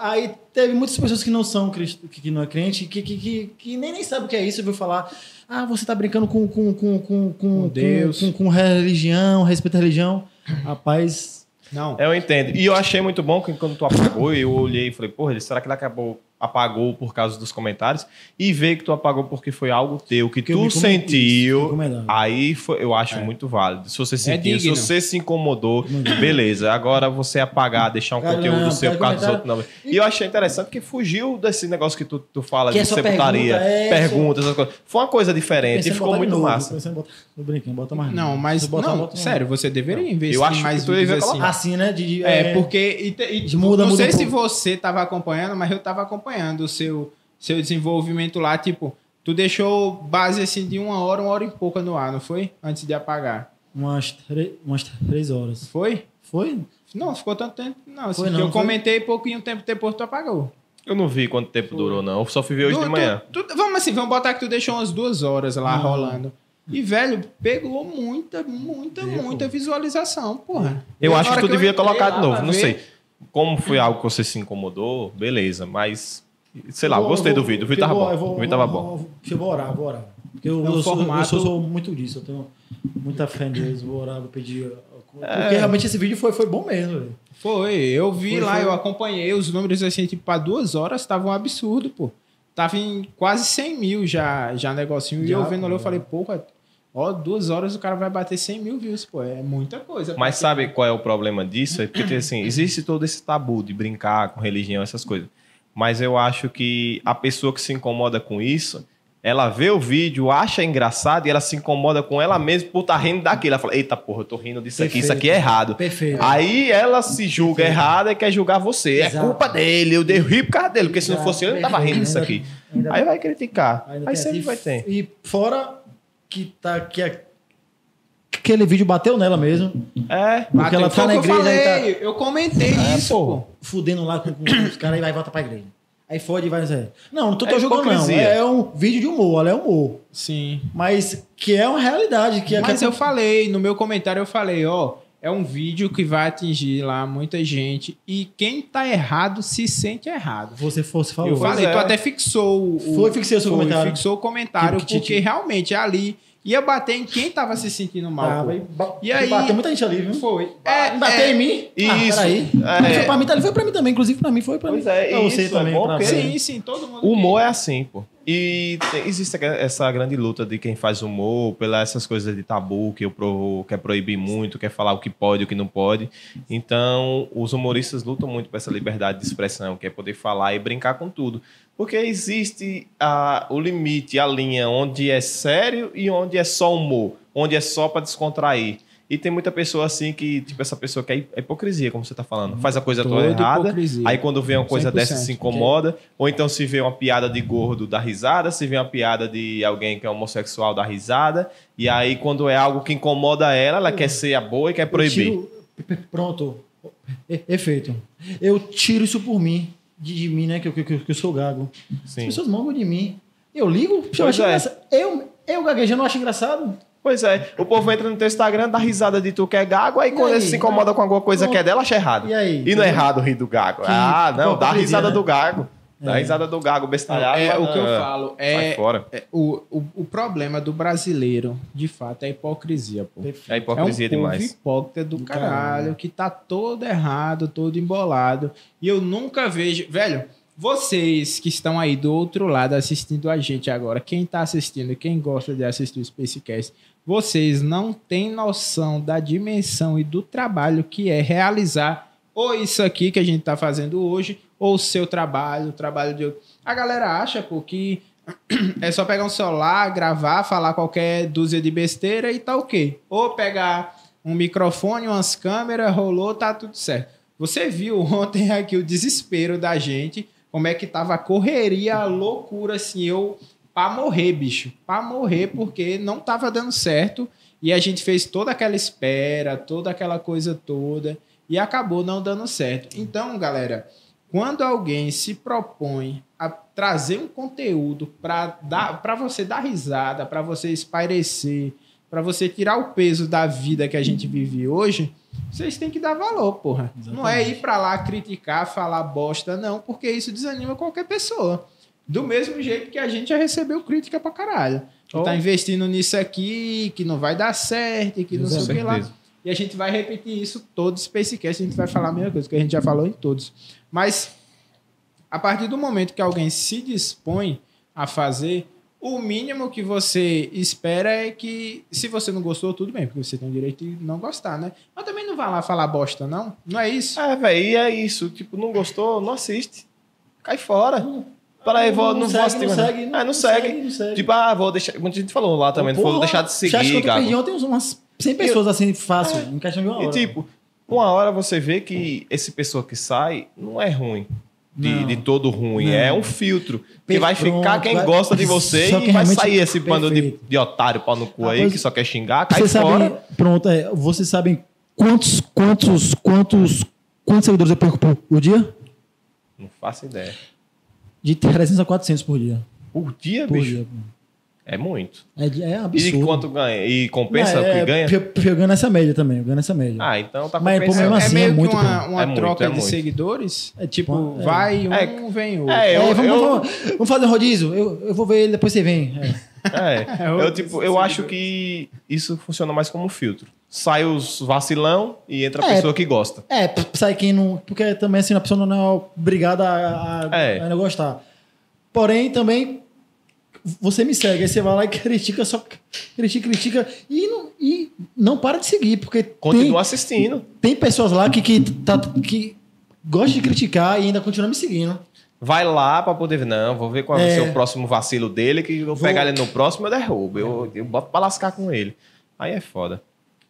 aí teve muitas pessoas que não são que não é crente, que, que, que, que nem, nem sabe o que é isso, viu falar. Ah, você tá brincando com, com, com, com, com, Com Deus. Com, com, com religião, respeito à religião. Rapaz, Não. Eu entendo. E eu achei muito bom que quando tu apagou, eu olhei e falei, porra, será que ele acabou apagou por causa dos comentários? E ver que tu apagou porque foi algo teu, que Que eu tu sentiu. melhor. Aí foi- eu acho muito válido. Se você sentiu, se digno. você se incomodou, beleza. Agora você apagar, deixar um Cara, conteúdo não, seu por causa dos comentário- outros, não. E eu achei interessante que fugiu desse negócio que tu, tu fala Que é de só sepultaria, pergunta, é, perguntas, essas coisas. Foi uma coisa diferente e ficou muito novo, massa. brincando, bota mais. Não, mas. Se botar, não, bota sério, você deveria investir Eu acho mais que tu vídeos assim. Assim, né? De, de- É, porque. E, e- Muda, não sei se você estava acompanhando, mas eu estava acompanhando o seu, seu desenvolvimento lá. Tipo, tu deixou base assim de uma hora, uma hora e pouca no ar, não foi? Antes de apagar. Umas, umas três horas. Foi? Foi? Não, ficou tanto tempo. Não, assim, Foi que não, eu foi? comentei pouquinho tempo depois tu apagou. Eu não vi quanto tempo durou, não. Eu só fui ver hoje Tu- de manhã. tu- tu- vamos assim, vamos botar que tu deixou umas duas horas lá Ah. rolando. E, velho, pegou muita, muita, Deu, muita visualização, porra. Eu E acho que tu eu devia colocar de novo. Não ver- sei. Como foi algo que você se incomodou, beleza. Mas, sei lá, Eu eu vou- gostei eu do vou- vídeo. O vídeo tava vou- bom. eu vou- O vídeo tava bom. vou- Eu vou orar, vou orar. Porque eu, É um eu, sou, eu formato- sou, muito disso. Eu tenho muita fé em Deus. Vou orar, vou pedir. Porque É. realmente esse vídeo foi, foi bom mesmo, velho. Foi, eu vi Foi, lá, foi. eu acompanhei os números assim, tipo, pra duas horas tava um absurdo, pô. Tava em quase 100 mil já, já negocinho. e Já, eu vendo ali, eu falei, porra, ó, duas horas o cara vai bater 100 mil views, pô. É muita coisa. Mas Porque- sabe qual é o problema disso? É porque, assim, existe todo esse tabu de brincar com religião, essas coisas. Mas eu acho que a pessoa que se incomoda com isso, ela vê o vídeo, acha engraçado e ela se incomoda com ela mesma por estar rindo daquilo. Ela fala, eita porra, eu tô rindo disso aqui, isso Perfeito. aqui é errado. Perfeito. Aí ela se julga errada e quer julgar você. É Exato. culpa dele, eu dei rir por causa dele, porque se não fosse ele, eu não tava rindo disso aqui. Ainda- Aí vai criticar. Aí sempre vai ter. E fora que tá que a- aquele vídeo bateu nela mesmo. É, Porque Bateu, ela tá na eu igreja aí, tá falei, Eu comentei É, isso, pô. fudendo lá com, com os caras e vai volta pra igreja. Aí fode e vai. dizer, Não, não tô, tô É jogando, não. É um vídeo de humor, ela é humor. Sim. Mas que é uma realidade. Que, Mas que eu falei, no meu comentário eu falei, ó, é um vídeo que vai atingir lá muita gente e quem tá errado se sente errado. você fosse falou. Eu falei, é. tu até fixou o. Foi, fixei o seu foi, comentário. Fixou o comentário, Que- que- porque realmente ali ia bater em quem tava se sentindo mal. Pô. e, aí- Bateu muita gente ali, viu? Foi. É, bater em mim? Isso. Ah, peraí. É. Mas foi pra mim, tá ali, foi pra mim também. Inclusive pra mim, foi pra Pois mim. é, pra você isso é também. bom pra. Sim, sim, todo mundo. O humor é assim, pô. E tem- existe essa grande luta de quem faz humor, pelas essas coisas de tabu, que eu pro, quer proibir muito, quer falar o que pode e o que não pode. Então, os humoristas lutam muito por essa liberdade de expressão, que é poder falar e brincar com tudo. Porque existe a, o limite, a linha onde é sério e onde é só humor, onde é só para descontrair. E tem muita pessoa assim que, tipo, essa pessoa que é é hipocrisia, como você tá falando. Faz a coisa toda Toda errada, hipocrisia. aí quando vê uma coisa 100%, dessa se incomoda, ou então se vê uma piada de gordo dá risada, se vê uma piada de alguém que é homossexual dá risada, e aí quando é algo que incomoda ela, ela quer ser a boa e quer Eu proibir. tiro- Pronto. Efeito. Eu tiro isso por mim. De, de mim, né? Que eu, que, eu- que eu sou gago. As Sim. pessoas mangam de mim. Eu ligo, eu é. Eu, eu gaguejando, eu acho engraçado. Pois é, o povo entra no teu Instagram, dá risada de tu que é gago, aí E quando aí? ele se incomoda com alguma coisa Pronto. que é dela, acha errado. E aí? E não é errado rir do gago. Que ah, não, dá risada né? do gago. Dá É. risada do gago, bestalhado. É mas o que eu não, falo. É, fora. é o, o, o problema do brasileiro, de fato, é a hipocrisia, pô. É hipocrisia é um povo demais. hipócrita do, Do caralho, caralho. que tá todo errado, todo embolado. E eu nunca vejo. Velho, vocês que estão aí do outro lado assistindo a gente agora, quem tá assistindo, quem gosta de assistir o Spacecast, vocês não têm noção da dimensão e do trabalho que é realizar ou isso aqui que a gente tá fazendo hoje, ou o seu trabalho, o trabalho de outro. A galera acha, pô, que é só pegar um celular, gravar, falar qualquer dúzia de besteira e tá ok. Ou pegar um microfone, umas câmeras, rolou, tá tudo certo. Você viu ontem aqui o desespero da gente, como é que tava a correria, a loucura, assim, eu pra morrer, bicho. Pra morrer, porque não tava dando certo. E a gente fez toda aquela espera, toda aquela coisa toda, e acabou não dando certo. Então, galera, quando alguém se propõe a trazer um conteúdo para para você dar risada, para você espairecer, para você tirar o peso da vida que a gente vive hoje, vocês têm que dar valor, porra. Não é ir para lá criticar, falar bosta, não, porque isso desanima qualquer pessoa. Do mesmo jeito que a gente já recebeu crítica pra caralho. Que Oh. tá investindo nisso aqui, que não vai dar certo, e que não sei o que lá. E a gente vai repetir isso todo Spacecast, a gente vai falar a mesma coisa, que a gente já falou em todos. Mas a partir do momento que alguém se dispõe a fazer, o mínimo que você espera é que, se você não gostou, tudo bem, porque você tem o direito de não gostar, né? Mas também não vai lá falar bosta, não? Não é isso? É, velho, e é isso. Tipo, não gostou, não assiste. Cai fora. Para aí, vou, não, Não vou segue, assistir não segue, Ah, não- não, não segue. segue, não segue. Tipo, ah, vou deixar. Muita gente falou lá também, não vou deixar de você acha que seguir, eu perdi ontem umas 100 pessoas assim, fácil, em questão de uma hora. E tipo, uma hora você vê que esse pessoa que sai não é ruim. De, de todo ruim. Não. É um filtro. Que vai ficar quem vai- gosta de você só e vai sair esse bando de, de otário pau no cu Ah, aí pois- que só quer xingar, cai Vocês fora. sabem, pronto, é, vocês sabem quantos, quantos, quantos, quantos seguidores eu perco por, por dia? Não faço ideia. De 300 a 400 por dia. Por dia, Por bicho? dia. É muito. É, é E absurdo. quanto ganha? E compensa Não, o é, que ganha? Eu, eu ganho nessa média também, eu ganho nessa média. Ah, então tá Mas, pô, compensando. mesmo é assim, meio é que muito, uma, pô. uma É muito, troca é de muito. seguidores. É tipo, é. vai um, É, vem outro. É, eu, É, vamos, eu, vamos, vamos fazer um rodízio? Eu, eu vou ver ele, depois você vem. É. É, É, eu, tipo, eu acho que isso funciona mais como um filtro. Sai os vacilão e entra a É. pessoa que gosta. É, sai quem não. Porque também assim, a pessoa não é obrigada a, a, É. a não gostar. Porém, também. Você me segue, aí você vai lá e critica, só critica, critica e não, e não para de seguir, porque Continua assistindo. tem, tem pessoas lá que, que, tá, que gostam de criticar e ainda continuam me seguindo. Vai lá pra poder ver. Não, vou ver qual vai É. ser o próximo vacilo dele, que eu vou pegar ele no próximo eu derrubo. Eu, eu boto pra lascar com ele. Aí é foda.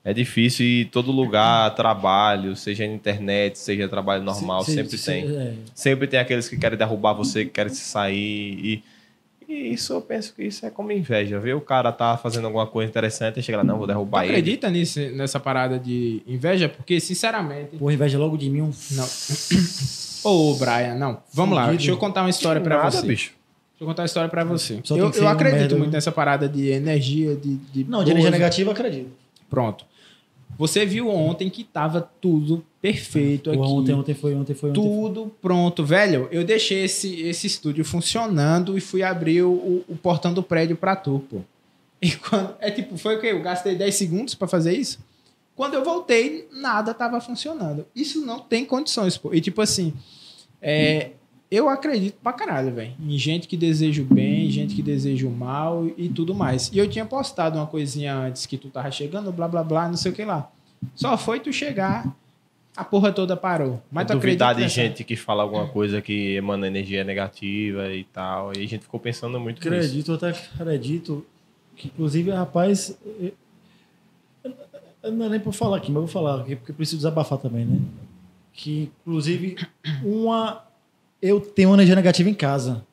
É difícil e todo lugar, trabalho, seja na internet, seja trabalho normal, Se- se- sempre se- tem. é. Sempre tem aqueles que querem derrubar você, que querem se sair. E, e isso eu penso que isso é como inveja. Ver o cara tá fazendo alguma coisa interessante e chega lá, não, vou Tu derrubar ele. acredita nisso, nessa parada de inveja? Porque, sinceramente. Porra, inveja logo de mim um. Não. Ô, Brian, não. Vamos lá, deixa eu contar uma história pra Nada, você. bicho. Deixa eu contar uma história pra você. Só Eu, eu acredito merda, muito né? nessa parada de energia, de. de Não, de energia negativa, eu acredito. Pronto. Você viu ontem que tava tudo perfeito aqui. Ontem, ontem foi, ontem foi, ontem foi. Tudo pronto, velho. Eu deixei esse, esse estúdio funcionando e fui abrir o, o, portão do prédio pra tu, pô. E quando. É tipo, foi o quê? Eu gastei 10 segundos pra fazer isso? Quando eu voltei, nada tava funcionando. Isso não tem condições, pô. E tipo assim, é, eu acredito pra caralho, velho. Em gente que deseja o bem, gente que deseja o mal e tudo mais. E eu tinha postado uma coisinha antes que tu tava chegando, blá blá blá, não sei o que lá. Só foi tu chegar, a porra toda parou. Mas tu duvidar acredita de nessa- gente que fala alguma coisa que emana energia negativa e tal. E a gente ficou pensando muito. Acredito, até acredito que, inclusive, rapaz. eu- eu Não é nem pra falar aqui, mas eu vou falar aqui, porque eu preciso desabafar também, né? Que, inclusive, uma. Eu tenho uma energia negativa em casa.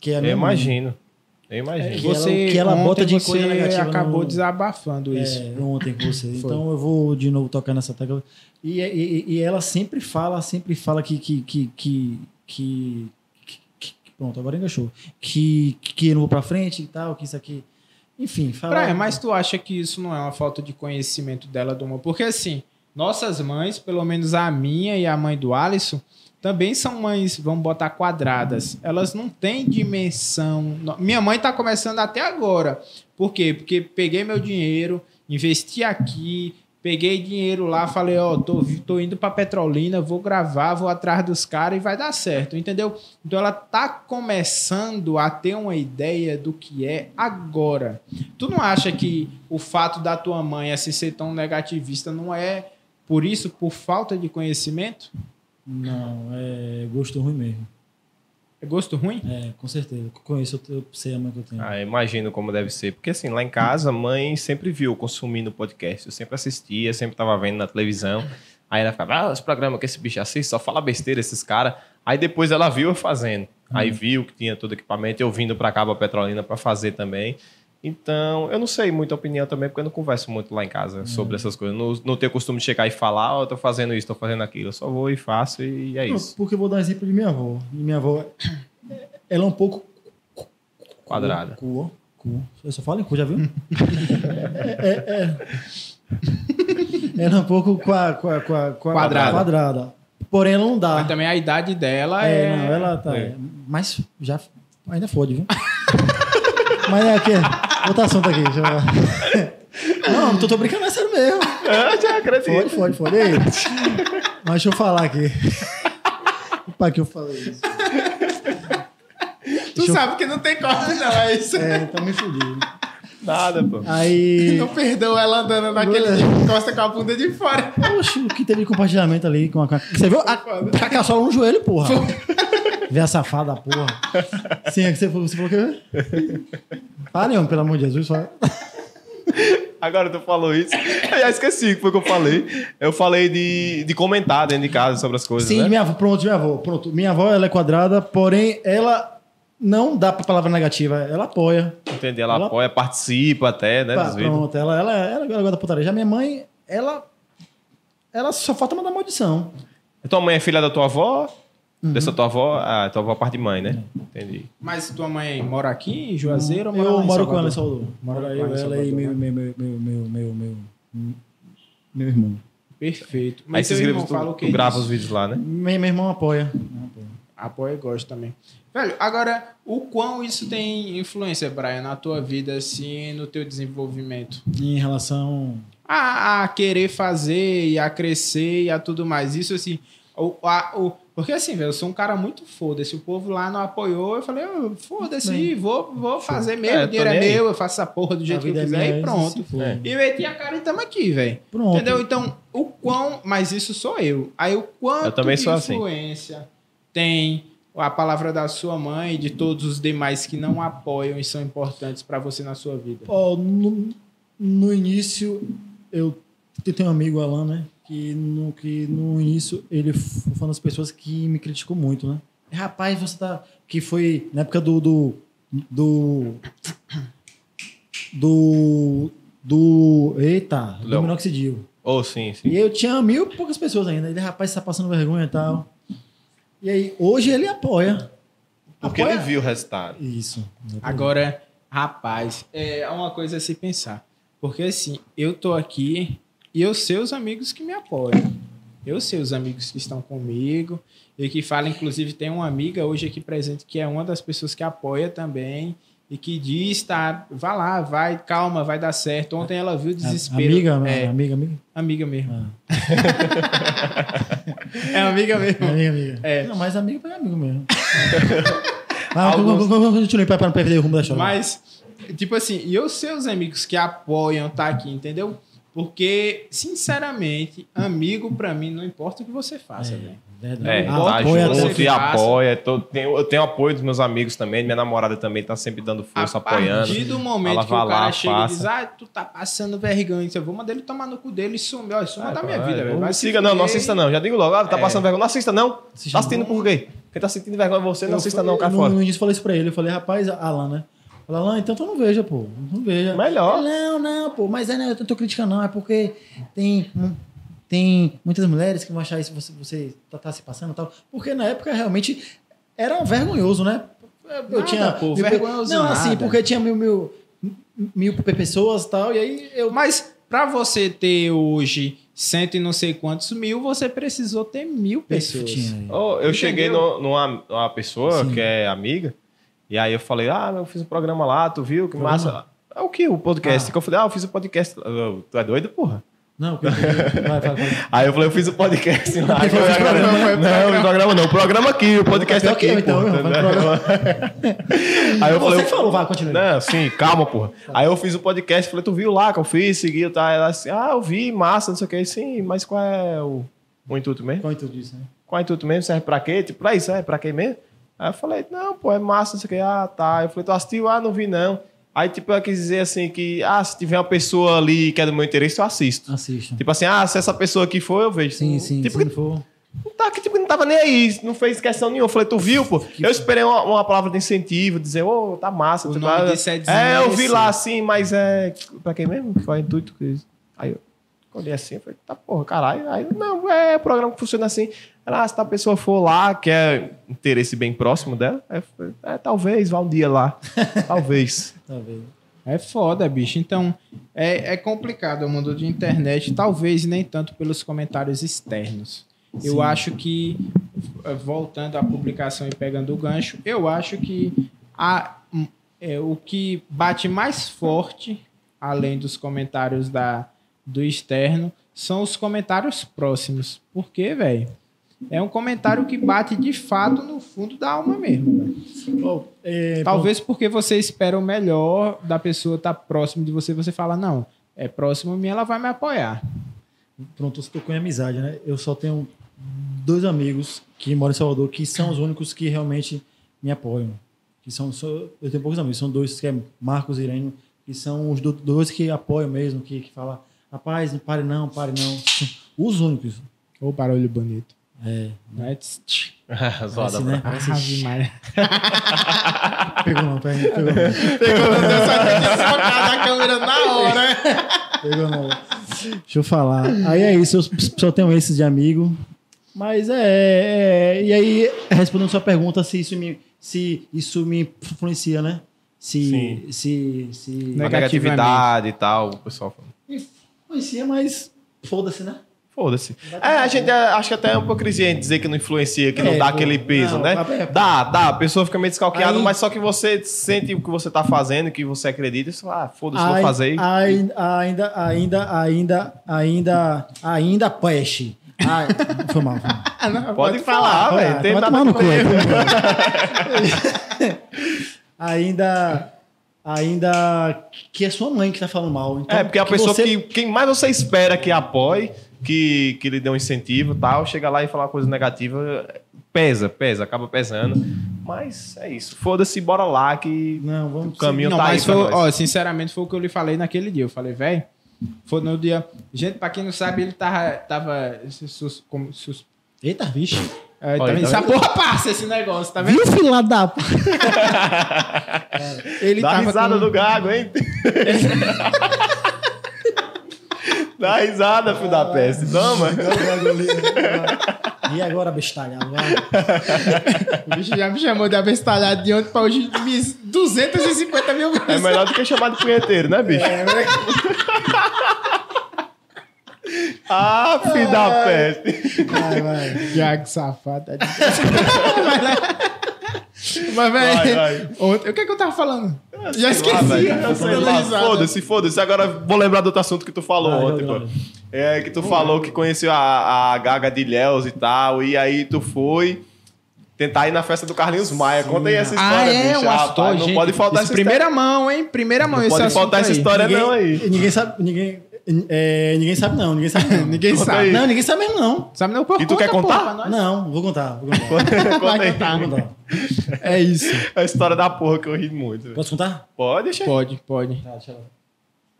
Que é a Eu minha mãe. Eu imagino. que Você, que ela bota de você coisa negativa acabou no- desabafando isso. É, ontem com você. Então eu vou de novo tocar nessa tecla. E, e, e ela sempre fala, sempre fala que. que, que, que, que- que- pronto, agora engaixou. Que, que eu não vou pra frente e tal, que isso aqui. Enfim, fala. Brian, mas tu acha que isso não é uma falta de conhecimento dela do humor? Porque assim, nossas mães, pelo menos a minha e a mãe do Alisson, também são mães, vamos botar quadradas. Elas não têm dimensão. Minha mãe tá começando até agora. Por quê? Porque peguei meu dinheiro, investi aqui, peguei dinheiro lá, falei, ó, tô, vi- tô indo pra Petrolina, vou gravar, vou atrás dos caras e vai dar certo, entendeu? Então ela tá começando a ter uma ideia do que é agora. Tu não acha que o fato da tua mãe assim, ser tão negativista não é por isso, por falta de conhecimento? Não, é gosto ruim mesmo. É gosto ruim? É, com certeza. Eu conheço, eu sei a mãe que eu tenho. Ah, imagino como deve ser. Porque assim, lá em casa, a mãe sempre viu eu consumindo podcast. Eu sempre assistia, sempre tava vendo na televisão. Aí ela ficava, ah, esse programa que esse bicho assiste, só fala besteira esses caras. Aí depois ela viu eu fazendo. Aí viu que tinha todo o equipamento, eu vindo pra cá, pra Petrolina, pra fazer também. Então, eu não sei muita opinião também, porque eu não converso muito lá em casa sobre essas coisas. Não, não tenho costume de chegar e falar, ó, eu tô fazendo isso, tô fazendo aquilo. Eu só vou e faço e é Não, isso. porque eu vou dar exemplo de minha avó. E minha avó, ela é um pouco. Quadrada. Cu, cu. Eu só falo em cu, já viu? é, é, é. Ela é um pouco qua, qua, qua, qua- Quadrada. quadrada. Porém, ela não dá. Mas também a idade dela é. É, não, ela tá. É. Mas já. Ainda fode, viu? Mas é o quê? Outro assunto aqui. Deixa eu... Não, não tô, tô brincando, é sério mesmo. Eu já acredito. Pode, pode, pode. Ei, mas deixa eu falar aqui. Pra que eu falei isso? Tu Deixa eu- sabe que não tem corte, não, é isso. É, tá me fudendo. Nada, pô. Aí. Não perdoa ela andando naquele costa com a bunda de fora. Oxe, o que teve de compartilhamento ali com a. Você viu? A, caçola no joelho, porra. Vê a safada, porra. Sim, é que você, falou- você falou que. Pare, homem, pelo amor de Jesus. Só... Agora tu falou isso. Eu já esqueci o que foi que eu falei. Eu falei de, de comentar dentro de casa sobre as coisas, Sim, né? minha avó, pronto, minha avó. Pronto. Minha avó, ela é quadrada, porém, ela não dá pra palavra negativa, ela apoia. Entendi. Ela, Ela- apoia, participa até, né? Pá, pronto, ela, ela, ela, ela gosta da putaria. Já minha mãe, ela. Ela só falta mandar maldição. Tua mãe é filha da tua avó? Uhum. Dessa tua avó? Ah, tua avó é parte de mãe, né? Entendi. Mas tua mãe mora aqui em Juazeiro ou mora Eu moro com ela em Salvador. Moro eu, com ela e meu, meu, meu, meu, meu, meu, meu, meu irmão. Perfeito. Aí Mas vocês teu gravam, irmão fala o tu, que tu grava os vídeos lá, né? Meu, meu irmão apoia. Apoia e gosta também. Velho, agora, o quão isso tem influência, Brian, na tua vida, assim, no teu desenvolvimento? Em relação. A, a querer fazer e a crescer e a tudo mais. Isso, assim, o, a- o, porque assim, velho, eu sou um cara muito foda-se. O povo lá não apoiou, eu falei, "Ah, foda-se, vou, vou fazer mesmo, É, o dinheiro é aí. meu, eu faço essa porra do jeito que eu é quiser minha, e pronto. É. E meti a cara e tamo aqui, velho. Pronto. Entendeu? Então, o quão. Mas isso sou eu. Aí o quanto Eu também de sou assim. influência tem a palavra da sua mãe e de todos os demais que não apoiam e são importantes pra você na sua vida. Ó, no, no início, eu tenho um amigo, Alan, né? Que no, que no início ele foi uma das pessoas que me criticou muito, né? Rapaz, você tá. Que foi na época do. Do. Do. Do. do eita, do minoxidil. Oh, sim, sim. E eu tinha mil e poucas pessoas ainda. Ele, rapaz, você tá passando vergonha e tal. E aí, hoje ele apoia. Porque apoia. ele viu o resultado. Isso. Agora, rapaz, é uma coisa a se pensar. Porque assim, eu tô aqui e eu sei os amigos que me apoiam. Eu sei os amigos que estão comigo e que falam, inclusive, tem uma amiga hoje aqui presente que é uma das pessoas que apoia também e que diz, tá, vá lá, vai, calma, vai dar certo. Ontem ela viu o desespero. Amiga, é, amiga, amiga. amiga mesmo. Ah. É amiga mesmo. Amiga, amiga. É. Não, mas amigo é amigo mesmo. Vamos- vamos continuar para não perder o rumo da história. Mas, tipo assim, e eu sei os amigos que apoiam tá aqui, entendeu? Porque, sinceramente, amigo pra mim não importa o que você faça, velho. Verdade. É, Ah, tá apoia junto você e apoia. Tô- tenho- eu tenho apoio dos meus amigos também, minha namorada também tá sempre dando força, a apoiando. partir do momento Ela que o cara lá, chega e faça. diz, ah, tu tá passando vergonha, eu vou mandar ele tomar no cu dele e sumir. Ó, suma É, da pô, minha é, vida, velho. Não siga, não, não assista não. Já digo logo, ah, tá É. passando vergonha. Não assista não. Tá assistindo não. por quê? Quem tá sentindo vergonha é você, não Eu assista falei- não, cai no, fora. no início eu falei isso pra ele. Eu falei, rapaz, Alan, né? Eu falei, Alan, então tu não veja, pô. Não veja. Melhor. Ele, Não, não, pô. Mas é, né, eu tô criticando, não. É porque tem, tem muitas mulheres que vão achar isso, você, você tá, tá se passando e tal. Porque na época realmente era vergonhoso, né? Eu Nada, tinha. pô, mil- vergonhoso Não, nada. assim, porque tinha mil, mil, mil pessoas e tal. E aí eu. Mas pra você ter hoje cento e não sei quantos mil, você precisou ter mil pessoas. Oh, eu cheguei Entendeu? no- numa, numa pessoa Sim. que é amiga, e aí eu falei, ah, eu fiz um programa lá, tu viu? Que massa. É o que? O podcast. Ah. Que eu falei, ah, eu fiz o podcast. Eu, tu é doido, porra? Não, vai, vai, vai. Aí eu falei, eu fiz o podcast lá. "Fiz programa, foi não, o programa não, o programa aqui, o podcast aqui. então, porra, entendeu? Aí eu Você falei, falou, vai, continua. Não, sim, calma, porra. Aí eu fiz o podcast, falei, tu viu lá que eu fiz, segui, tá? Ela assim, ah, eu vi, massa, não sei o que. Sim, mas qual é o, o intuito mesmo? Qual é tudo isso, né? Qual é o intuito mesmo? Serve pra quê? Tipo, pra isso, é pra quê mesmo? Aí eu falei, não, pô, é massa, não sei o que. Ah, tá. Eu falei, tu assistiu? Ah, não vi não. Aí, tipo, eu quis dizer assim que, ah, se tiver uma pessoa ali que é do meu interesse, eu assisto. Assista. Tipo assim, ah, se essa pessoa aqui for, eu vejo. Sim, sim. Tipo, se que, não for. não tá, que, tipo, não tava nem aí, não fez questão nenhuma. Eu falei, tu viu, pô? Eu esperei uma, uma palavra de incentivo, dizer, ô, tá massa. O tipo, nome disso é É, eu vi lá assim, mas é. Pra quem mesmo? Qual é o intuito? que- Aí eu olhei assim, eu falei, tá porra, caralho. Aí, não, é programa que funciona assim. Ah, se a pessoa for lá, que é interesse bem próximo dela, eu é, talvez, vá um dia lá. talvez. Vendo? É foda, bicho. Então, é, é complicado o mundo de internet, talvez nem tanto pelos comentários externos. Eu Sim. acho que, voltando à publicação e pegando o gancho, eu acho que a, é, o que bate mais forte além dos comentários da, do externo, são os comentários próximos. Por quê, velho? É um comentário que bate de fato no fundo da alma mesmo. Ó, é, Talvez porque você espera o melhor da pessoa estar próximo de você, você fala, não, é próximo a mim, ela vai me apoiar. Pronto, você tocou em amizade, né? Eu só tenho dois amigos que moram em Salvador que são os únicos que realmente me apoiam. Que são, só- eu tenho poucos amigos, são dois que é Marcos e Irene, que são os do- dois que apoiam mesmo, que, que falam, rapaz, não pare não, pare não. Os únicos. Ô, barulho bonito. É, Não é? Tch. Zoada, né? Parece- Ave Maria. pegou não, pegou, pegou não. Pegou a câmera na hora. Pegou não. Deixa eu falar. Aí é isso, eu só tenho esses de amigo. Mas é, é- E aí, respondendo sua pergunta, se isso me, se isso me influencia, né? Se. Sim. Se. se negatividade e tal, o pessoal falando. Influencia, mas foda-se, né? Foda-se. É, a gente é, acho que até é uma hipocrisia em dizer que não influencia, que não É, dá pô, aquele peso, não, né? é- Dá, dá. A pessoa fica meio descalqueada, Aí- mas só que você sente o que você tá fazendo, que você acredita, e você fala, ah, foda-se, vou fazer. ai- Ainda, ainda, ainda, ainda, ainda peste. Ai, foi mal, foi mal. Não, Pode, falar, velho. Tem nada no cu, ainda, ainda que é sua mãe que tá falando mal. Então, É, porque a que pessoa você- que. Quem mais você espera que apoie, que, que lhe dê um incentivo e tal, chega lá e fala uma coisa negativa, pesa, pesa, acaba pesando. Mas é isso. Foda-se, bora lá que Não, vamos o caminho Não, tá mas aí foi, ó, sinceramente, foi o que eu lhe falei naquele dia. Eu falei, velho, foi no dia. Gente, pra quem não sabe, ele tava. tava sus, como, sus, Eita, vixe. É, Olha, tá vendo? tá Essa vendo? porra passa esse negócio, tá vendo? Viu, filho da p... Ele Dá tava risada com- do gago, hein? Dá risada, filho da peste. Toma. E agora, bestalha? Vai. O bicho já me chamou de abestalhado de ontem pra hoje mis 250 mil É vezes. melhor do que chamar de punheteiro, né, bicho? Ah, filho da peste. Vai, vai. Diago safado. tá Mas, Vai, velho, ontem, o que é que eu tava falando? Já esqueci. velho. eu dando risada. Foda-se, foda-se. Agora vou lembrar do outro assunto que tu falou Vai, ontem, vai, pô. É que tu falou que conheceu a, a Gaga de Ilhéus e tal, e aí tu foi tentar ir na festa do Carlinhos Maia. Conta aí essa história, Ah, é, bicho. Rapaz, história, não gente, pode faltar isso, essa Primeira mão, hein? Primeira mão Não esse pode faltar essa aí. história ninguém, não aí. Ninguém sabe, ninguém, é, ninguém sabe não, ninguém sabe não. Ninguém Conta sabe. aí. Não, ninguém sabe mesmo não. Sabe não? Pô, E tu quer pô, contar? Não, vou contar. Vou contar. Conta aí. contar. Vou contar. É isso. A história da porra que eu ri muito. Posso contar? Pode deixar. Pode, pode. Tá, deixa eu...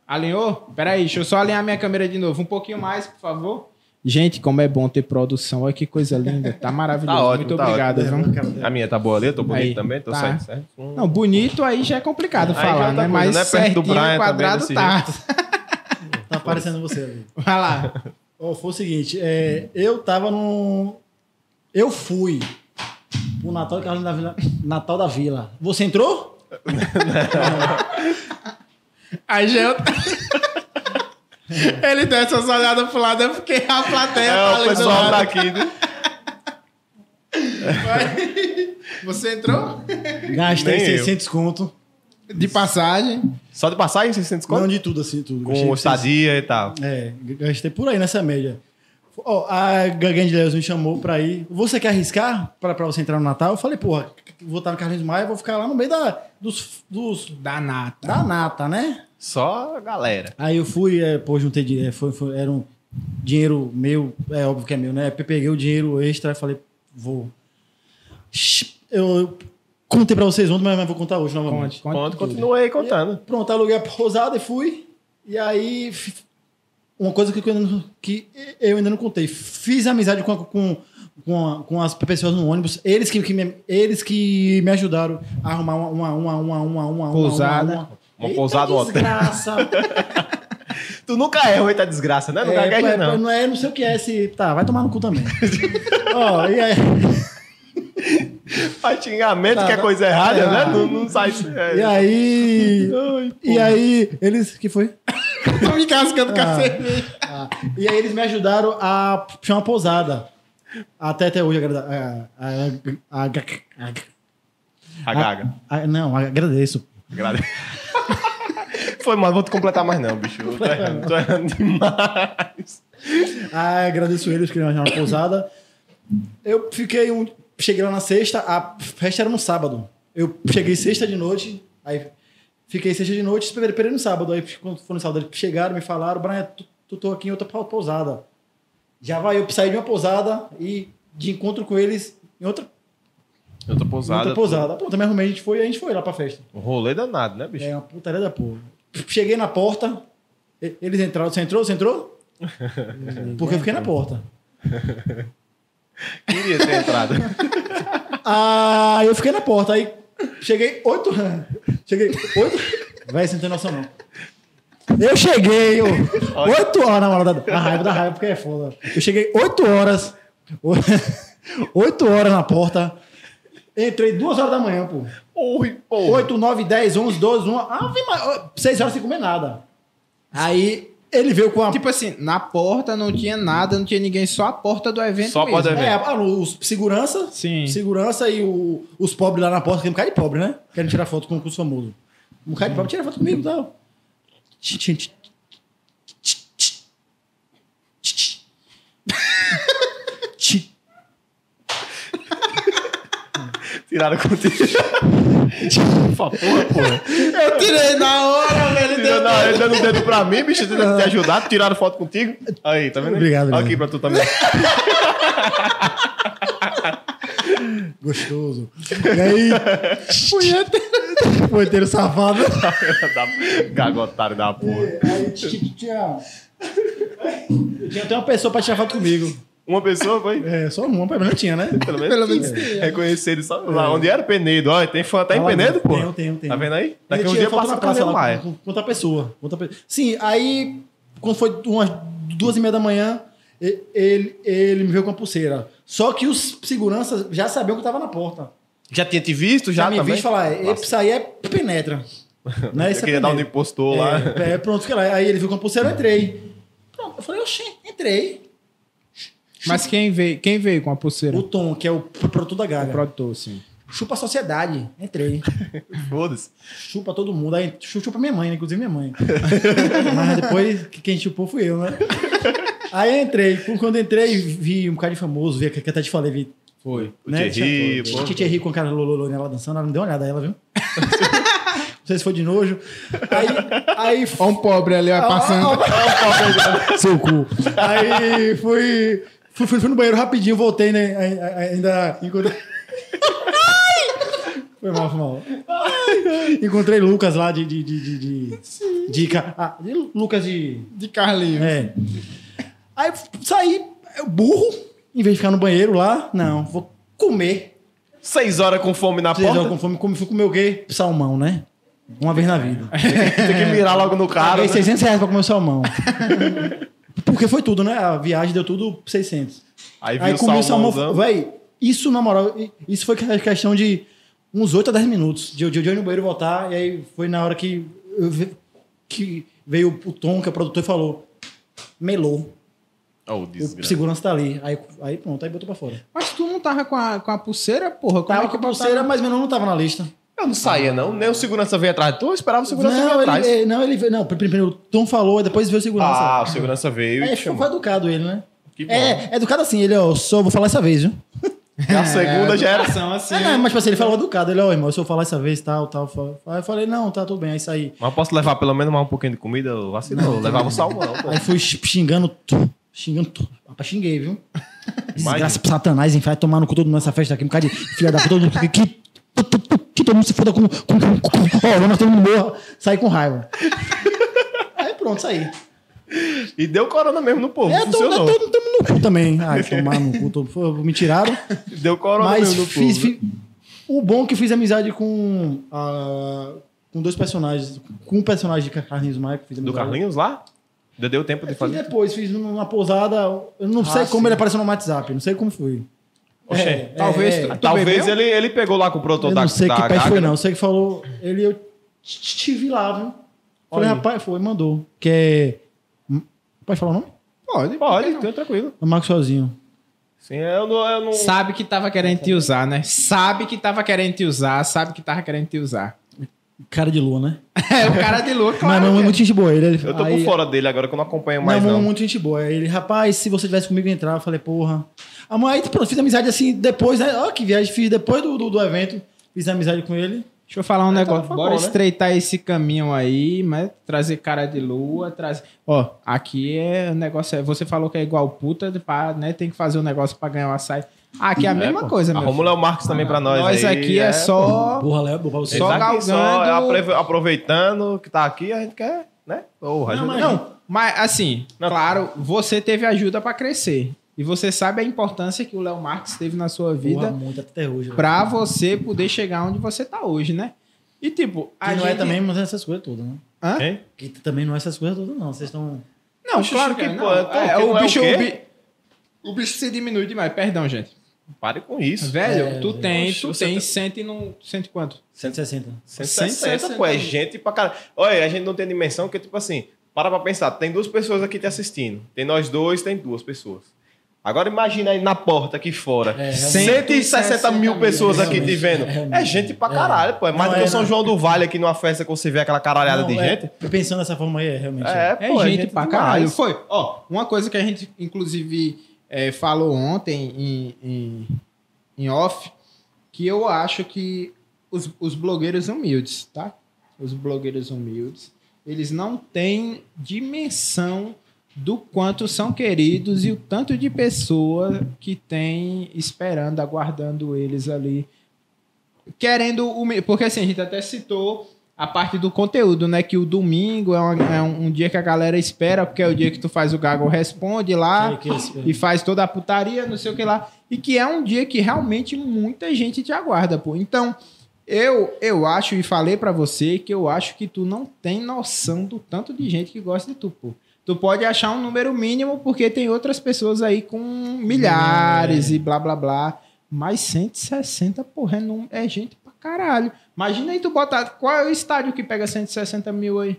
Alinhou? Peraí, deixa eu só alinhar minha câmera de novo. Um pouquinho mais, por favor. Gente, como é bom ter produção. Olha que coisa linda. Tá maravilhoso. Tá ótimo, Muito tá obrigado. viu? A minha tá boa ali? Eu tô bonito Aí, também? Tô tá. certo, certo? Hum. Não, bonito aí já é complicado Aí falar, já é né? coisa, Mas né? Perto do certinho, Brian quadrado tá. Tá aparecendo você ali. Vai lá. Ó, foi o seguinte, é, eu tava no... Eu fui pro Natal, da Vila, Natal da Vila. Você entrou? Aí já eu... Ele deu essas olhadas pro lado, eu fiquei a plateia. tá É, ali o do pessoal lado. daqui. né? Você entrou? Gastei Nem eu. 600 conto. De passagem. Só de passagem, 600 Não conto? de tudo, assim, tudo. Com 600. estadia e tal. É, gastei por aí nessa média. Ó, a Gagan de Leos me chamou pra ir. Você quer arriscar pra, pra você entrar no Natal? Eu falei, porra, vou estar no Carlinhos Maia, vou ficar lá no meio da, dos, dos, Da nata. da nata, né? Só a galera. Aí eu fui, é, pô, juntei dinheiro, foi, foi- era um dinheiro meu, é óbvio que é meu, né? Eu peguei o dinheiro extra e falei, vou. Eu contei pra vocês ontem, mas mas vou contar hoje novamente. Conte, conte. Continuei contando. Pronto, aluguei a pousada e fui. E aí, uma coisa que eu ainda não, que eu ainda não contei. Fiz amizade com, com, com, com as pessoas no ônibus. Eles que, que me, eles que me ajudaram a arrumar uma, uma, uma, uma, uma, uma Pousada. Uma, Uma Eita pousada, hotel. desgraça. Tu nunca erra eita desgraça, né? Nunca é, é, não. não é, não sei o que é esse. Tá, vai tomar no cu também. Ó, e aí. Faz xingamento que é coisa errada, É, né? ah. Não, não sai. E aí. Ai, E aí, eles. que foi? Tô me cascando com a Ah. cerveja. Ah, e aí eles me ajudaram a chamar uma pousada. Até até hoje, agrada- a, a, a, a, A gaga. não, agradeço. Agrade- Foi mal, vou te completar mais não, bicho. Eu tô errando, tô errando demais. Ah, agradeço eles que na pousada. Eu fiquei um. Cheguei lá na sexta, a festa era no sábado. Eu cheguei sexta de noite, aí fiquei sexta de noite, esperei, no sábado. Aí quando foi no sábado, eles chegaram, me falaram, Brian, tu, tu tô aqui em outra pousada. Já vai eu sair de uma pousada e de encontro com eles em outra, em pousada. outra pousada. Pô, também arrumei, a gente foi, a gente foi lá pra festa. Um rolê danado, né, bicho? É uma putaria da porra. Cheguei na porta, eles entraram. Você entrou? Você entrou? Porque eu fiquei na porta. Queria ter entrado. Ah, eu fiquei na porta. Aí cheguei oito. Cheguei oito. Véi, você não tem noção, não. Eu cheguei, oito horas na hora da raiva da raiva, porque é foda. Eu cheguei oito horas. Oito horas na porta. Entrei duas horas da manhã, pô. Oi, pô. 8, 9, 10, 11, 12, 1. Ah, vem mais. 6 horas sem comer nada. Aí ele veio com a. Tipo assim, na porta não tinha nada, não tinha ninguém, só a porta do evento Só mesmo. pode haver. É, ah, os segurança. Sim. Segurança e o- os pobres lá na porta, que é um cara de pobre, né? Querem tirar foto com, os famosos. Um cara de pobre tira foto comigo e tal. Tiraram contigo. Porra, porra. Eu tirei na hora, velho. Tirando na hora, dando o dedo pra mim, bicho, tentando te ajudar, tiraram foto contigo. Aí, tá vendo? aí? Obrigado. Aqui pra tu também. Gostoso. E aí. Punheteiro safado. da, gagotário da porra. Aí tinha. Tinha tinha até uma pessoa pra tirar foto comigo. Uma pessoa foi. É, só uma, pelo menos tinha, né? Pelo menos, Pelo menos reconhecer ele só lá onde era Penedo. Ó, tem fã até em Tá Penedo, pô. Tenho, tenho, tenho. Tá vendo aí? Daqui tinha dias foto passa na Carlos lá Maia. com, outra pessoa. outra pe- Sim, aí, quando foi umas duas e meia da manhã, ele, ele me veio com a pulseira. Só que os seguranças já sabiam que eu tava na porta. Já tinha te visto? Já, Já, me também? viu falar, isso aí é penetra. Né? Eu Isso é queria dar um impostor lá. É, é, pronto, fiquei lá. Aí ele viu com a pulseira, eu entrei. Pronto, eu falei, oxê, entrei. Mas quem veio, quem veio com a pulseira? O Tom, que é o pro- produtor da O Gaga. produtor, sim. Chupa a sociedade. Entrei. Foda-se. Chupa todo mundo. Aí chu- chupa minha mãe, né? inclusive minha mãe. Mas depois que quem chupou fui eu, né? Aí entrei. Quando entrei, vi um bocado de famoso, vi que até te falei, vi. Foi. O Thierry, Thierry com a cara lololô nela dançando, ela não deu uma olhada a ela, viu? não sei se foi de nojo. Aí. aí Olha um pobre ali ó, passando. Seu cu. Aí fui, fui, fui, fui no banheiro rapidinho, voltei, né? Ainda encontrei. Foi mal, foi mal. Encontrei Lucas lá de. de, de, de, de, de ah, Lucas de. De Carlinhos. É. Aí saí, burro, em vez de ficar no banheiro lá, não, vou comer. Seis horas com fome na Vocês porta. olham com fome, come- fui comer o quê? Salmão, né? Uma vez na vida. Tem que mirar logo no cara. Paguei né? 600 reais pra comer o salmão. Porque foi tudo, né? A viagem deu tudo 600. Aí Aí comi o salmão. Véi, isso na moral, isso foi questão de uns 8 a 10 minutos. De, de, de eu ir no banheiro voltar. E aí foi na hora que, eu que veio o Tom, que é o produtor, e falou: melou. Oh, O segurança tá ali. Aí, aí pronto, aí botou pra fora. Mas tu não tava com a, com a pulseira, porra? Como Tava é com que a pulseira, mas meu nome não tava na lista. Eu não saía, não. Nem o segurança veio atrás. Tu eu esperava o segurança vir Não, atrás. ele, não, ele veio. Não, primeiro o Tom falou, e depois veio o segurança. Ah, o segurança veio e é, te foi, educado ele, né? Que bom. É, é educado assim, ele, ó, só vou falar essa vez, viu? E a segunda era. educação, assim. Ah, não, mas tipo assim, ele falou educado, ele, ó, irmão, se eu falar essa vez, tal, tal. Aí eu falei, não, tá tudo bem, aí saí. Mas posso levar pelo menos mais um pouquinho de comida? Eu Vacilou. Levava o salmão. pô. Aí fui xingando, tu- xingando, tu- rapaz, xinguei, viu? Desgraça pro satanás, enfim, vai tomar no cu todo mundo nessa festa aqui, um bocado de filha da puta, todo mundo, que, que, que todo mundo se foda com, com, com, com nós todo mundo morra, saí com raiva. Aí pronto, saí. E deu corona mesmo no povo. É, todo, funcionou. todo, mundo no cu também. Ai, tomar no cu, todo, me tiraram. Deu corona Mas mesmo no fiz, povo. fi- o bom é que fiz amizade com, ah, com dois personagens. Com um personagem de Carlinhos Maia, fiz Do. Carlinhos lá? Ainda deu tempo de Fiz fazer? depois, fiz numa pousada. Eu não Ah, sei como sim. ele apareceu no WhatsApp, não sei como foi. Oxê. É, Talvez é, tu- é. Talvez bebeu? ele, ele pegou lá com o da não sei da que peste Gaga, foi, né? não. Eu sei que falou. Ele, eu estive lá, viu? Falei, rapaz, foi, mandou. Que é. Pode falar o nome? Pode, Pode, então tranquilo. É o Marco Sozinho. Sim, eu não. Eu não? Sabe que tava querendo te usar, né? Sabe que tava querendo te usar, sabe que tava querendo te usar. Cara de lua, né? É, o cara de lua, Mas claro. não, que é. muito gente boa. Ele, ele- Eu tô aí- por fora dele agora que eu não acompanho mais, não, não. muito gente boa. Aí ele, rapaz, se você tivesse comigo entrar, eu falei, porra. Ah, mas aí pronto, fiz amizade assim depois, né? Ó, que viagem, fiz depois do, do, do evento. Fiz amizade com ele. Deixa eu falar um negócio. foi Bora bom, né? estreitar esse caminho aí, mas trazer cara de lua, trazer. Ó, aqui é o negócio. É, você falou que é igual puta, pá, né? Tem que fazer um negócio pra ganhar o açaí. Aqui é a mesma pô. coisa, meu. Arruma o Léo Marques também pra nós. Nós aí, aqui é, só. Porra, Léo, pra você. Só Só galgando. Só galgando. apre- aproveitando que tá aqui, a gente quer, né? Porra, Não, mas- Não, mas assim, Não. claro, você teve ajuda pra crescer. E você sabe a importância que o Léo Marques teve na sua vida Porra, muito até hoje. pra você poder chegar onde você tá hoje, né? E tipo, a Que não é gente- também mas essas coisas todas, né? Hã? Hein? Que também não é essas coisas todas, não. Vocês estão. Não, claro que que pô, não. é É, que o não é o bicho, o bicho se diminui demais. Perdão, gente. Pare com isso. Velho, É, tu tem, tu tem tá- cento e não, cento e quanto? 160. 160, pô, é gente pra caralho. Olha, a gente não tem dimensão que, tipo assim, para pra pensar, tem duas pessoas aqui te assistindo. Tem nós dois, tem duas pessoas. Agora imagina aí na porta aqui fora. É, realmente. 160 mil pessoas aqui te vendo. é, É, gente pra caralho, pô. É mais Não, do que é, o São não. João do Vale aqui numa festa que você vê aquela caralhada Não, de é, gente. Pensando dessa forma aí, é realmente. É, É pô, gente, pra demais. caralho. Foi. Ó, uma coisa que a gente, inclusive, é, falou ontem em, em, em off, que eu acho que os, os blogueiros humildes, tá? Os blogueiros humildes, eles não têm dimensão do quanto são queridos e o tanto de pessoa que tem esperando, aguardando eles ali. Querendo. humi- Porque assim, a gente até citou a parte do conteúdo, né? Que o domingo é, uma- é um, dia que a galera espera, porque é o dia que tu faz o Gago Responde lá e faz toda a putaria, não sei o que lá. E que é um dia que realmente muita gente te aguarda, pô. Então, eu, eu acho, e falei pra você, que eu acho que tu não tem noção do tanto de gente que gosta de tu, pô. Tu pode achar um número mínimo, porque tem outras pessoas aí com milhares É. e blá blá blá. Mas 160, porra, é, é gente pra caralho. Imagina aí tu botar. Qual é o estádio que pega 160 mil aí?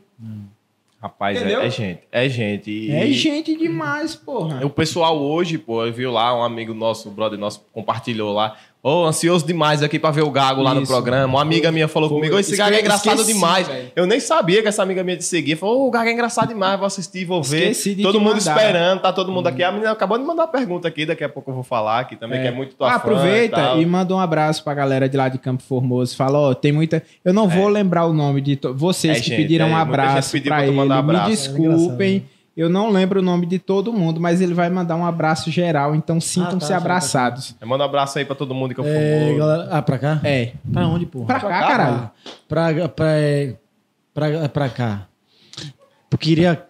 Rapaz, é, é gente. É gente. E- É gente demais, porra. O pessoal hoje, pô, eu viu lá, um amigo nosso, um brother nosso, compartilhou lá. Ô, ansioso demais aqui pra ver o Gago lá no Isso. programa. Uma amiga minha falou Foi. comigo, "Ô, esse Gago é engraçado esqueci, demais. velho. Eu nem sabia que essa amiga minha te seguia. Falou, ô, o Gago é engraçado demais, vou assistir, vou ver. Todo mundo mandar. esperando, tá todo mundo aqui. A menina acabou de mandar uma pergunta aqui, daqui a pouco eu vou falar aqui também, que é muito tua Ah, fã e aproveita tal. e, manda um abraço pra galera de lá de Campo Formoso. Fala, ó, tem muita. Eu não vou lembrar o nome de to... vocês É, que gente, pediram é, um abraço pra pra ele. abraço. Me É desculpem. Eu não lembro o nome de todo mundo, mas ele vai mandar um abraço geral, então sintam-se tá, tá, abraçados. Manda um abraço aí pra todo mundo que eu É, for. galera. Ah, pra cá? É. Pra onde, porra? Pra cá, caralho. Pra, pra, é, pra, pra cá. Eu queria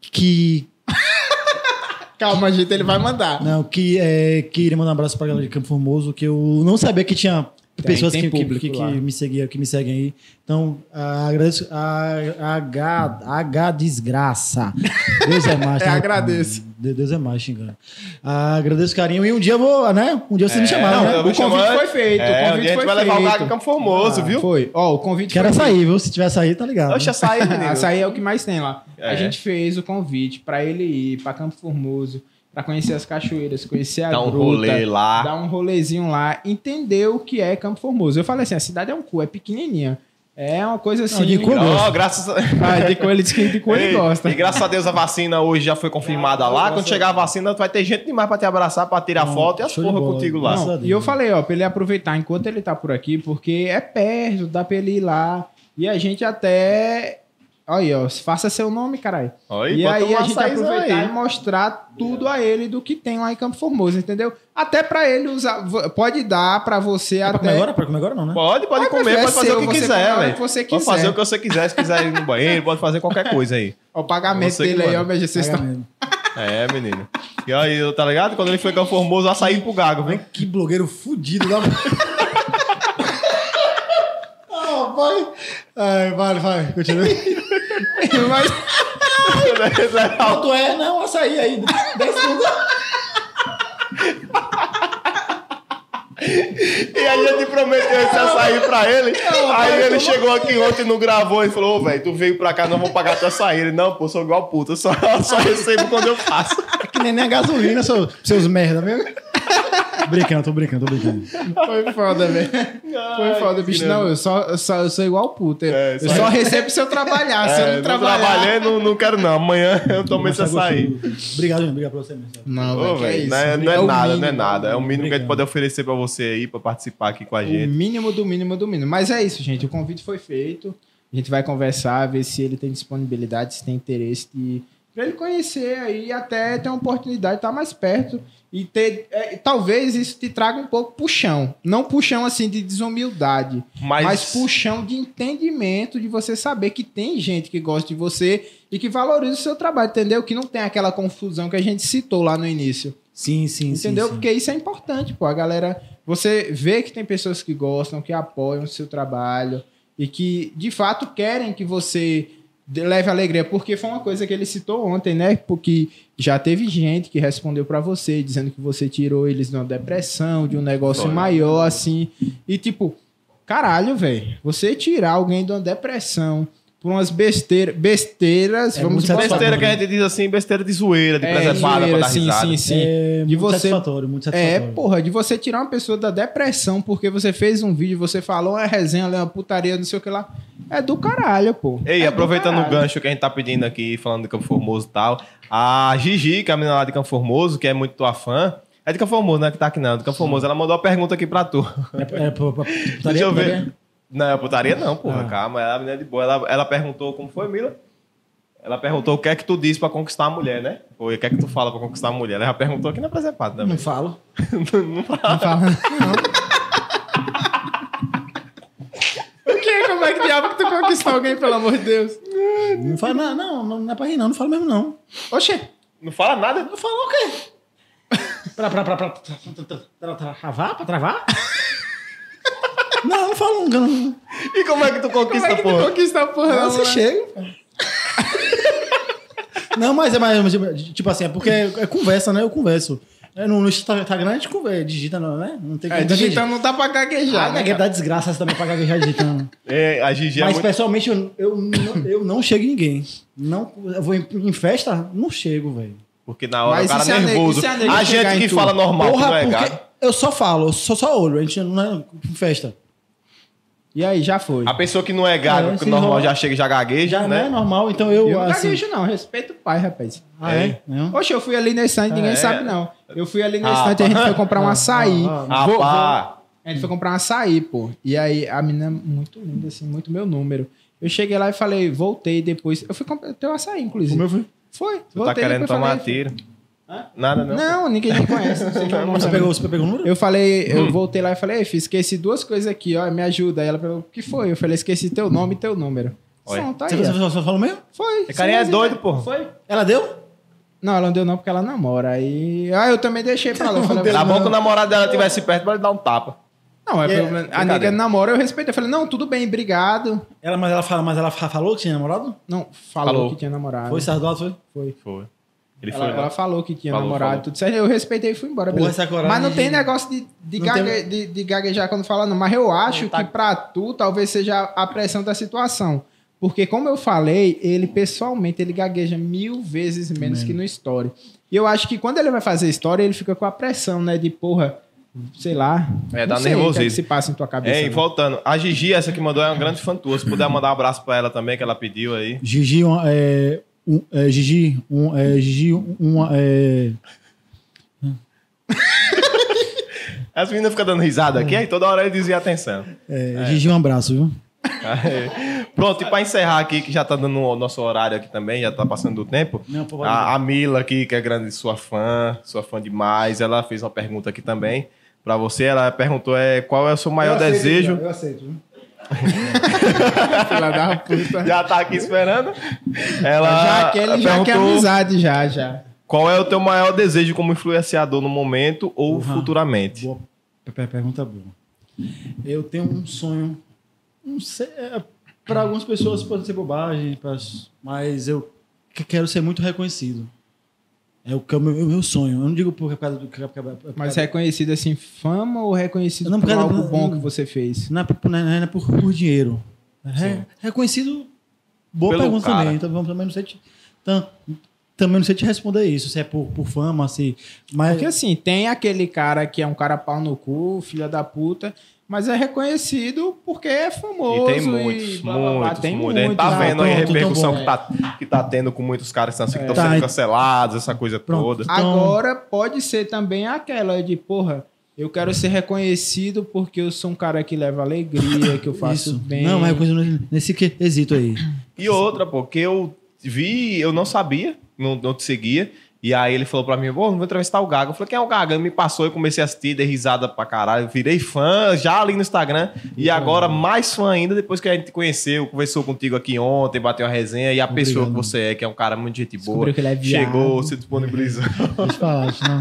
que. Calma, gente, ele vai mandar. Não, que é, queria mandar um abraço pra galera de Campo Formoso, que eu não sabia que tinha Tem, pessoas tem que, público que, que me seguiam, que me seguem aí. Então, agradeço. A, H, H desgraça. Deus é mais. É, né? agradeço. De- Deus é mais, xingando. Ah, agradeço o carinho. E um dia eu vou, né? Um dia vocês me chamaram, não, né? O convite chamar- foi feito. É, o um dia convite a gente foi vai levar o feito. Gago Campo Formoso, Ah, viu? Foi. Ó, o convite Quero foi feito. açaí, viu? Se tiver açaí, tá ligado. Oxe, açaí, menino. Açaí é o que mais tem lá. A É. gente fez o convite pra ele ir pra Campo Formoso, pra conhecer as cachoeiras, conhecer a Dá um gruta, rolê lá. dar um rolezinho lá, entender o que é Campo Formoso. Eu falei assim, a cidade é um cu, é pequenininha. É uma coisa assim... de cu eu Ó, gosto. graças a... Ah, de cu ele diz que de cu ele Ei, gosta. E graças a Deus a vacina hoje já foi confirmada Ah, lá. Quando chegar a vacina, tu vai ter gente demais pra te abraçar, pra tirar Não, foto e as de porra contigo lá. Não, e eu falei, ó, pra ele aproveitar enquanto ele tá por aqui, porque é perto, dá pra ele ir lá. E a gente até. Aí, ó, faça seu nome, caralho. E bota aí um a gente aproveitar aí. e mostrar tudo a ele do que tem lá em Campo Formoso, entendeu? Até pra ele usar. Pode dar pra você Pra até. comer agora? Pra comer agora não, né? Pode, pode Ah, comer, mas é pode fazer seu, o que quiser, velho. que você Pode quiser. fazer o que você quiser. Se quiser ir no banheiro, pode fazer qualquer coisa aí. Ó, O pagamento Você que dele aí, ó, mas vocês estão. É, menino. E aí, tá ligado? Quando ele foi Campo Formoso, açaí pro Gago, vem. Que blogueiro fudido da. Vai. Ai, vai, vai. Continua. Mas Quanto é? Não, açaí aí. 10 segundos. E a gente prometeu esse açaí pra ele. aí ele chegou aqui ontem e não gravou e falou: Ô, velho, tu veio pra cá, não vou pagar teu açaí. Ele, não, pô, sou igual puta, só, só recebo quando eu faço. É que nem, nem a gasolina, seus, seus merda, mesmo. Brincando, tô brincando, tô brincando. Foi foda, velho. Foi foda, bicho. Não, eu só, eu só eu sou igual puta. É, eu só- recebo se eu trabalhar. Se eu É, não não trabalhar. trabalhei, não, não quero não. Amanhã eu tomo esse gostoso. Obrigado, gente. Obrigado pra você mesmo. Não, Ô, que é velho, isso. não é, não é o nada, mínimo, não é nada. É o mínimo que a gente pode oferecer pra você aí, pra participar aqui com a O gente. mínimo do mínimo do mínimo. Mas é isso, gente. O convite foi feito. A gente vai conversar, ver se ele tem disponibilidade, se tem interesse de. Pra ele conhecer aí e até ter uma oportunidade de estar mais perto. E ter. é, talvez isso te traga um pouco puxão. Não puxão assim de desumildade. Mas, Mas puxão de entendimento, de você saber que tem gente que gosta de você e que valoriza o seu trabalho, entendeu? Que não tem aquela confusão que a gente citou lá no início. Sim, sim, Entendeu? sim. sim. Porque isso é importante, pô. A galera. Você vê que tem pessoas que gostam, que apoiam o seu trabalho e que, de fato, querem que você leve alegria. Porque foi uma coisa que ele citou ontem, né? Porque já teve gente que respondeu pra você, dizendo que você tirou eles de uma depressão, de um negócio Foi. maior, assim. E, tipo, caralho, velho. Você tirar alguém de uma depressão por umas besteiras, besteiras, É vamos besteira que a gente diz assim, besteira de zoeira, de É, presepada pra zoeira, dar sim, risada. sim, sim. É De muito você- satisfatório, muito É, satisfatório. porra, de você tirar uma pessoa da depressão porque você fez um vídeo, você falou uma resenha, uma putaria, não sei o que lá. É do caralho, pô. Ei, É do aproveitando o gancho que a gente tá pedindo aqui, falando de Campo Formoso e tal, a Gigi, que é a menina lá de Campo Formoso, que é muito tua fã, é de Campo Formoso, né? Que tá aqui não, de Campo Formoso, ela mandou uma pergunta aqui pra tu. É, é, putaria, Deixa eu ver. Não, é putaria não, porra, Ah. calma, ela é menina de boa. Ela, ela perguntou, como foi, Mila? Ela perguntou o que é que tu diz pra conquistar a mulher, né? Ou o que é que tu fala pra conquistar a mulher? Ela já perguntou aqui na presepada Não também. falo. não fala. Não fala, não. O que? Como é que diabo que tu conquistou alguém, pelo amor de Deus? Não falo, não, não, não, não é pra rir, não. Não falo mesmo, não. Oxê. Não fala nada? Eu falo o quê? Pra, pra, pra, pra, pra, pra, pra travar? Pra travar? Não, não falo nunca. Não. E como é que tu Como conquista, é que tu porra? conquista a porra? Não, Não, você né? chega. pô. Não, mas é mais. Tipo assim, é porque é conversa, né? Eu converso. É, no, no Instagram a gente conversa, digita, não, né? Não tem É, como digitando não dá pra gaguejar, Ah, né? né, cara? dá desgraça essa também pra gaguejar digitando. É, a Gigi é Mas muito... pessoalmente eu, eu, não, eu não chego em ninguém. Não, eu vou em, em festa, não chego, velho. Porque na hora Mas o cara nega- nervoso. a a gente que tu? fala normal, que não é gato. eu só falo, eu só, só olho, a gente não é em festa. E aí, já foi. A pessoa que não é gago, É, que normal já chega e já gagueja, Já não é né? normal, então eu. Eu não assim, gaguejo, não. Respeito o pai, rapaz. Ah, é? Oxe, eu fui ali na estante, ninguém É. sabe, não. Eu fui ali na Ah, estante, a gente foi comprar um ah, açaí. ah, Ah, Vou-. A gente foi comprar um açaí, pô. E aí, a menina muito linda, assim, muito meu número. Eu cheguei lá e falei, voltei depois. Eu fui comprar teu açaí, inclusive. O meu foi. Foi. Tu tá voltei, querendo depois tomar falei, tiro. Hã? Nada, não. Não, ninguém me conhece. Não sei quem é o nome Você pegou, você pegou o número? Eu falei, eu voltei lá e falei, "Ei, filho, esqueci duas coisas aqui, ó, me ajuda. Aí ela falou, o que foi? Eu falei, esqueci teu nome e teu número. Olha. Não, tá Você, aí. você, ó. você falou mesmo? Foi. Esse carinha é doido, porra. Foi. Ela deu? Não, ela não deu não porque ela namora. Aí. Ah, eu também deixei pra. Eu falei, Era bom Não. que o namorado dela estivesse perto pra ele dar um tapa. Não, é é- pelo menos- a nega namora, eu respeito. Eu falei, não, tudo bem, obrigado. Ela, mas, ela fala, mas ela fa- falou que tinha namorado? Não, falou, Falou. que tinha namorado. Foi Sardola, foi? Foi. Foi. Ele Ela, foi ela falou que tinha Falou, namorado, falou. tudo certo. Eu respeitei e fui embora. Porra, beleza. essa coragem Mas não tem negócio de, de, Não gague- tem- de, de gaguejar quando fala, não. Mas eu acho Não tá- que pra tu talvez seja a pressão da situação. Porque, como eu falei, ele pessoalmente ele gagueja mil vezes menos Menos. que no story. E eu acho que quando ele vai fazer história, ele fica com a pressão, né? De porra, sei lá. É, dá é que nervosismo. se passa em tua cabeça. Ei, né? voltando. A Gigi, essa que mandou, é uma grande fã tua. Se puder mandar um abraço pra ela também, que ela pediu aí. Gigi, é, um, é, Gigi, um, é, Gigi, um, é, As meninas ficam dando risada aqui, aí toda hora ele dizia atenção. é, Gigi, um abraço, viu? Aí. Pronto, e pra encerrar aqui, que já tá dando o nosso horário aqui também, já tá passando do tempo. Não, A, a Mila aqui, que é grande sua fã, sua fã demais, ela fez uma pergunta aqui também pra você. Ela perguntou é, qual é o seu maior desejo. Eu aceito, viu? Filha da puta. Já tá aqui esperando. Ela já que ele já quer amizade, já, já. qual é o teu maior desejo como influenciador no momento ou Uhum. futuramente. Boa, per- pergunta boa. Eu tenho um sonho, não sei, é, para algumas pessoas pode ser bobagem, mas eu que- quero ser muito reconhecido. É o que é o meu, meu sonho. Eu não digo por causa do. por causa- por Mas reconhecido assim, fama ou reconhecido Não, por porque- algo bom que você fez? Não é, por, não é- não é por, por dinheiro. É reconhecido. Boa Pelo pergunta cara. também. Então, vamos também não sei. te- Tan, também não sei te responder isso, se é por, por fama, se. Mas Porque assim, tem aquele cara que é um cara pau no cu, filha da puta, mas é reconhecido porque é famoso. E tem muitos, blá, blá, blá. muitos, Tem muitos. A gente tá Ah, vendo aí a repercussão que, tá, que tá tendo com muitos caras que estão Tá, sendo e- cancelados, essa coisa Pronto. toda. Então- Agora pode ser também aquela de, porra, eu quero ser reconhecido porque eu sou um cara que leva alegria, que eu faço isso. bem. Não, mas é coisa nesse quesito aí. E outra, pô, que eu vi, eu não sabia, não, não te seguia. E aí ele falou pra mim, pô, vou entrevistar o Gaga. Eu falei, quem é o Gaga? Ele me passou, eu comecei a assistir, dei risada pra caralho. Virei fã já ali no Instagram. E agora mais fã ainda, depois que a gente te conheceu, conversou contigo aqui ontem, bateu uma resenha. E a Obrigado. pessoa que você é, que é um cara muito gente boa, é chegou, se disponibilizou. Deixa eu falar, não.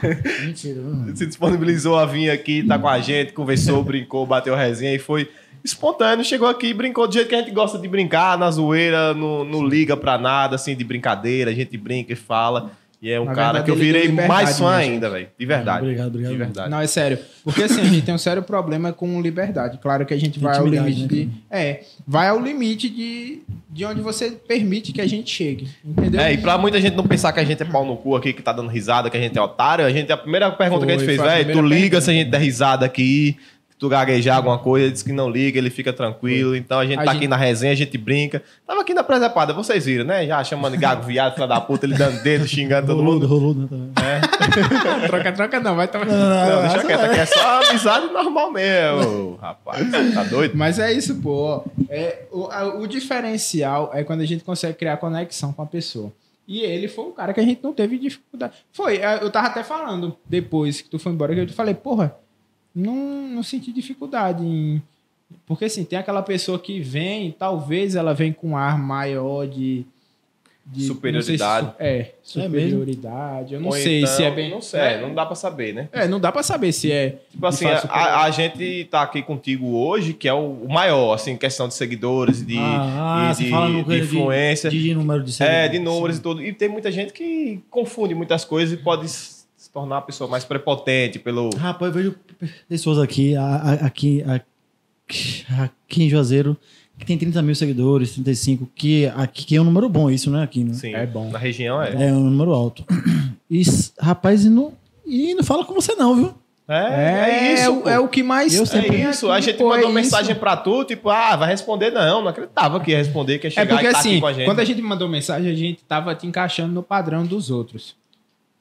Mentira, não. se disponibilizou a vir aqui, tá com a gente, conversou, brincou, bateu resenha e foi espontâneo. Chegou aqui, brincou do jeito que a gente gosta de brincar, na zoeira, não, não liga pra nada, assim, de brincadeira. A gente brinca e fala. E é um Na cara verdade, que eu virei mais fã né, ainda, velho. De verdade. Obrigado, obrigado. De verdade. Não, é sério. Porque assim, a gente tem um sério problema com liberdade. Claro que a gente vai ao limite né, de. É, vai ao limite de, de onde você permite que a gente chegue. Entendeu? É, e pra muita gente não pensar que a gente é pau no cu aqui, que tá dando risada, que a gente é otário, a gente, a primeira pergunta que a gente Foi, fez, foi velho, tu liga pergunta. se a gente der risada aqui, tu gaguejar alguma coisa, ele disse que não liga, ele fica tranquilo, então a gente A tá gente- aqui na resenha, a gente brinca. Tava aqui na presepada, vocês viram, né? Já chamando de gago viado, filha da puta, ele dando dedo, xingando todo mundo. roludo, né? também. troca, troca não, vai tomar. Não, deixa quieto, aqui é só amizade normal mesmo, rapaz, tá doido? Mas é isso, pô. É, o, a- o diferencial é quando a gente consegue criar conexão com a pessoa. E ele foi um cara que a gente não teve dificuldade. Foi, é, eu tava até falando depois que tu foi embora, que eu te falei, porra, não, não senti dificuldade em. Porque assim, tem aquela pessoa que vem, talvez ela vem com um ar maior de. de Superioridade. se- é, É superioridade. Eu não Ou sei então, se é bem. Não sei, não dá pra saber, né? É, não dá pra saber se é. Tipo assim, de a, a gente tá aqui contigo hoje, que é o o maior, assim, questão de seguidores, de, ah, de, fala no de coisa influência. De, de número de é, seguidores. de números e tudo. E tem muita gente que confunde muitas coisas e pode se tornar uma pessoa mais prepotente pelo. Rapaz, eu vejo pessoas aqui, aqui, aqui, aqui em Juazeiro, que tem 30 mil seguidores, 35, que aqui que é um número bom isso, né? Aqui, né? Sim, É bom. Na região é. É um número alto. E, rapaz, e não, e não fala com você não, viu? É, é isso. o, pô. é o que mais. Eu É sempre- isso, a gente pô, mandou é mensagem isso. pra tu, tipo, ah, vai responder. Não, não acreditava que ia responder, que ia É chegar porque e tá assim, aqui com a gente. quando a gente mandou mensagem, a gente tava te encaixando no padrão dos outros.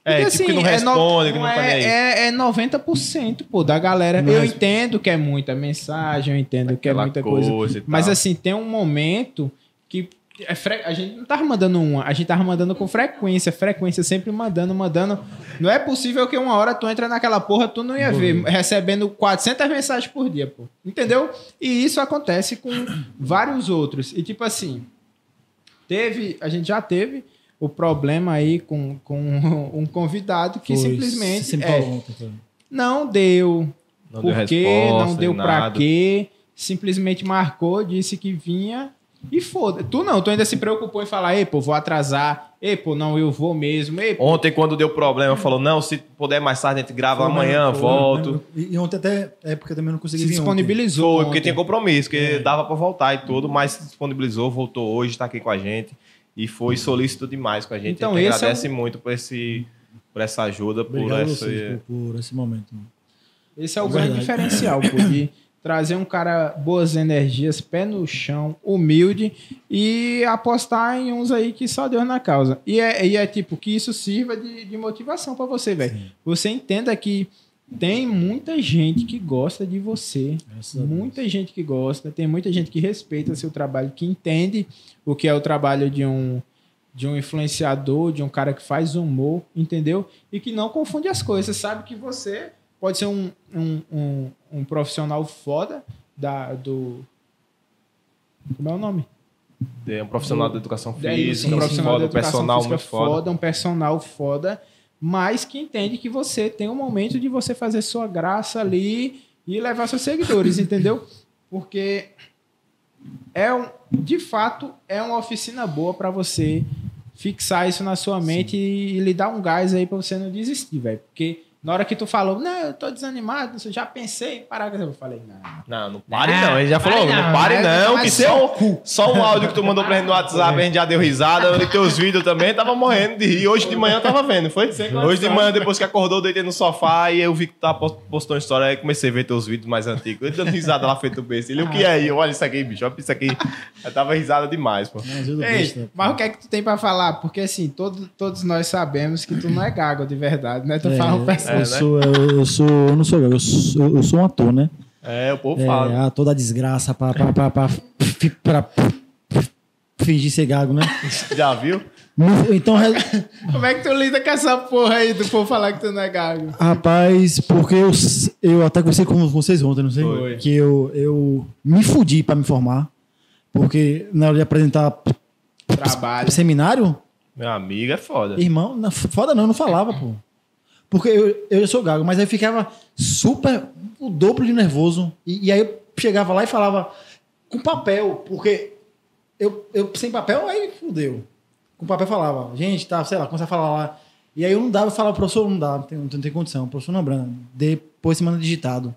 É, Porque, tipo, que não é no- responde, que não é, aí. é, é 90%, pô, da galera. Não eu responde. entendo que é muita mensagem, eu entendo que é Aquela muita coisa. coisa Mas assim, tem um momento que é a gente não tava mandando uma, a gente tava mandando com frequência, frequência, sempre mandando, mandando. Não é possível que uma hora tu entra naquela porra, tu não ia ver, recebendo 400 mensagens por dia, pô. Entendeu? E isso acontece com vários outros. E tipo assim, teve, a gente já teve o problema aí com, com um convidado que Foi, simplesmente me é, foi. não deu, Não por deu quê, resposta, não deu nada. quê, simplesmente marcou, disse que vinha e foda. Tu não, tu ainda se preocupou em falar, ei, pô, vou atrasar, ei, pô, não, eu vou mesmo, ei. Ontem, quando deu problema, falou: não, se puder mais tarde, a gente grava Foi, amanhã, foi, volto. E e ontem até, é porque também não consegui se vir ontem. disponibilizou. Foi, porque ontem. tinha compromisso, que É. dava pra voltar e tudo, mas se disponibilizou, voltou hoje, tá aqui com a gente. E foi solícito demais com a gente. Então, a gente esse é agradece muito por, esse, por essa ajuda, por Obrigado essa. vocês por, por esse momento. Esse é o Verdade. grande diferencial, de trazer um cara boas energias, pé no chão, humilde e apostar em uns aí que só Deus na causa. E é, e é tipo, que isso sirva de, de motivação pra você, velho. Você entenda que tem muita gente que gosta de você. Deus. Muita gente que gosta, tem muita gente que respeita seu trabalho, que entende o que é o trabalho de um de um influenciador, de um cara que faz humor, entendeu? E que não confunde as coisas, sabe que você pode ser um, um, um, um profissional foda da, do. Como é o nome? É um profissional da educação É isso, física, um profissional foda, da educação personal física muito foda. um personal foda, mas que entende que você tem um momento de você fazer sua graça ali e levar seus seguidores, entendeu? Porque é um, de fato é uma oficina boa para você fixar isso na sua mente e, e lhe dar um gás aí para você não desistir, velho. Porque Na hora que tu falou, não, eu tô desanimado, eu já pensei em parar. Eu falei, não. Não, não pare Não, não. Ele já falou, não, não, pare não, mas que seu só, só um áudio que tu mandou pra gente no WhatsApp, a gente já deu risada. E teus vídeos também, tava morrendo de rir. Hoje de manhã eu tava vendo, foi? Hoje de manhã, depois que acordou, deitei no sofá e eu vi que tu tava post- postou uma história, aí comecei a ver teus vídeos mais antigos. Ele dando risada lá feito besta. Ele, o que é aí? Eu, Olha isso aqui, bicho, olha isso aqui. Eu tava risada demais, pô. Ei, besta. mas o que é que tu tem pra falar? Porque assim, todo, todos nós sabemos que tu não é gago de verdade, né? Tu É, fala um eu, personagem. sou, eu, eu sou, eu não sou gago, eu sou, eu sou um ator, né? É, o povo É, fala. ah, toda a desgraça pra, pra, pra, pra, fi- pra fingir ser gago, né? Já viu? Então, re- Como é que tu lida com essa porra aí do povo falar que tu não é gago? rapaz, porque eu, eu até conversei com vocês ontem, não sei? Foi. Que eu, eu me fudi pra me formar. Porque na hora de apresentar Trabalho. seminário, Meu amigo é foda. irmão, não, foda não, eu não falava, pô. Porque eu, eu sou gago, mas aí eu ficava super, o dobro de nervoso. E, e aí eu chegava lá e falava com papel, porque eu, eu sem papel, aí fudeu. Com papel falava, gente, tá, sei lá, começava a falar lá. E aí eu não dava, eu falava, professor, não dá, não tem, não tem condição. Professor não, Brana, depois se manda digitado.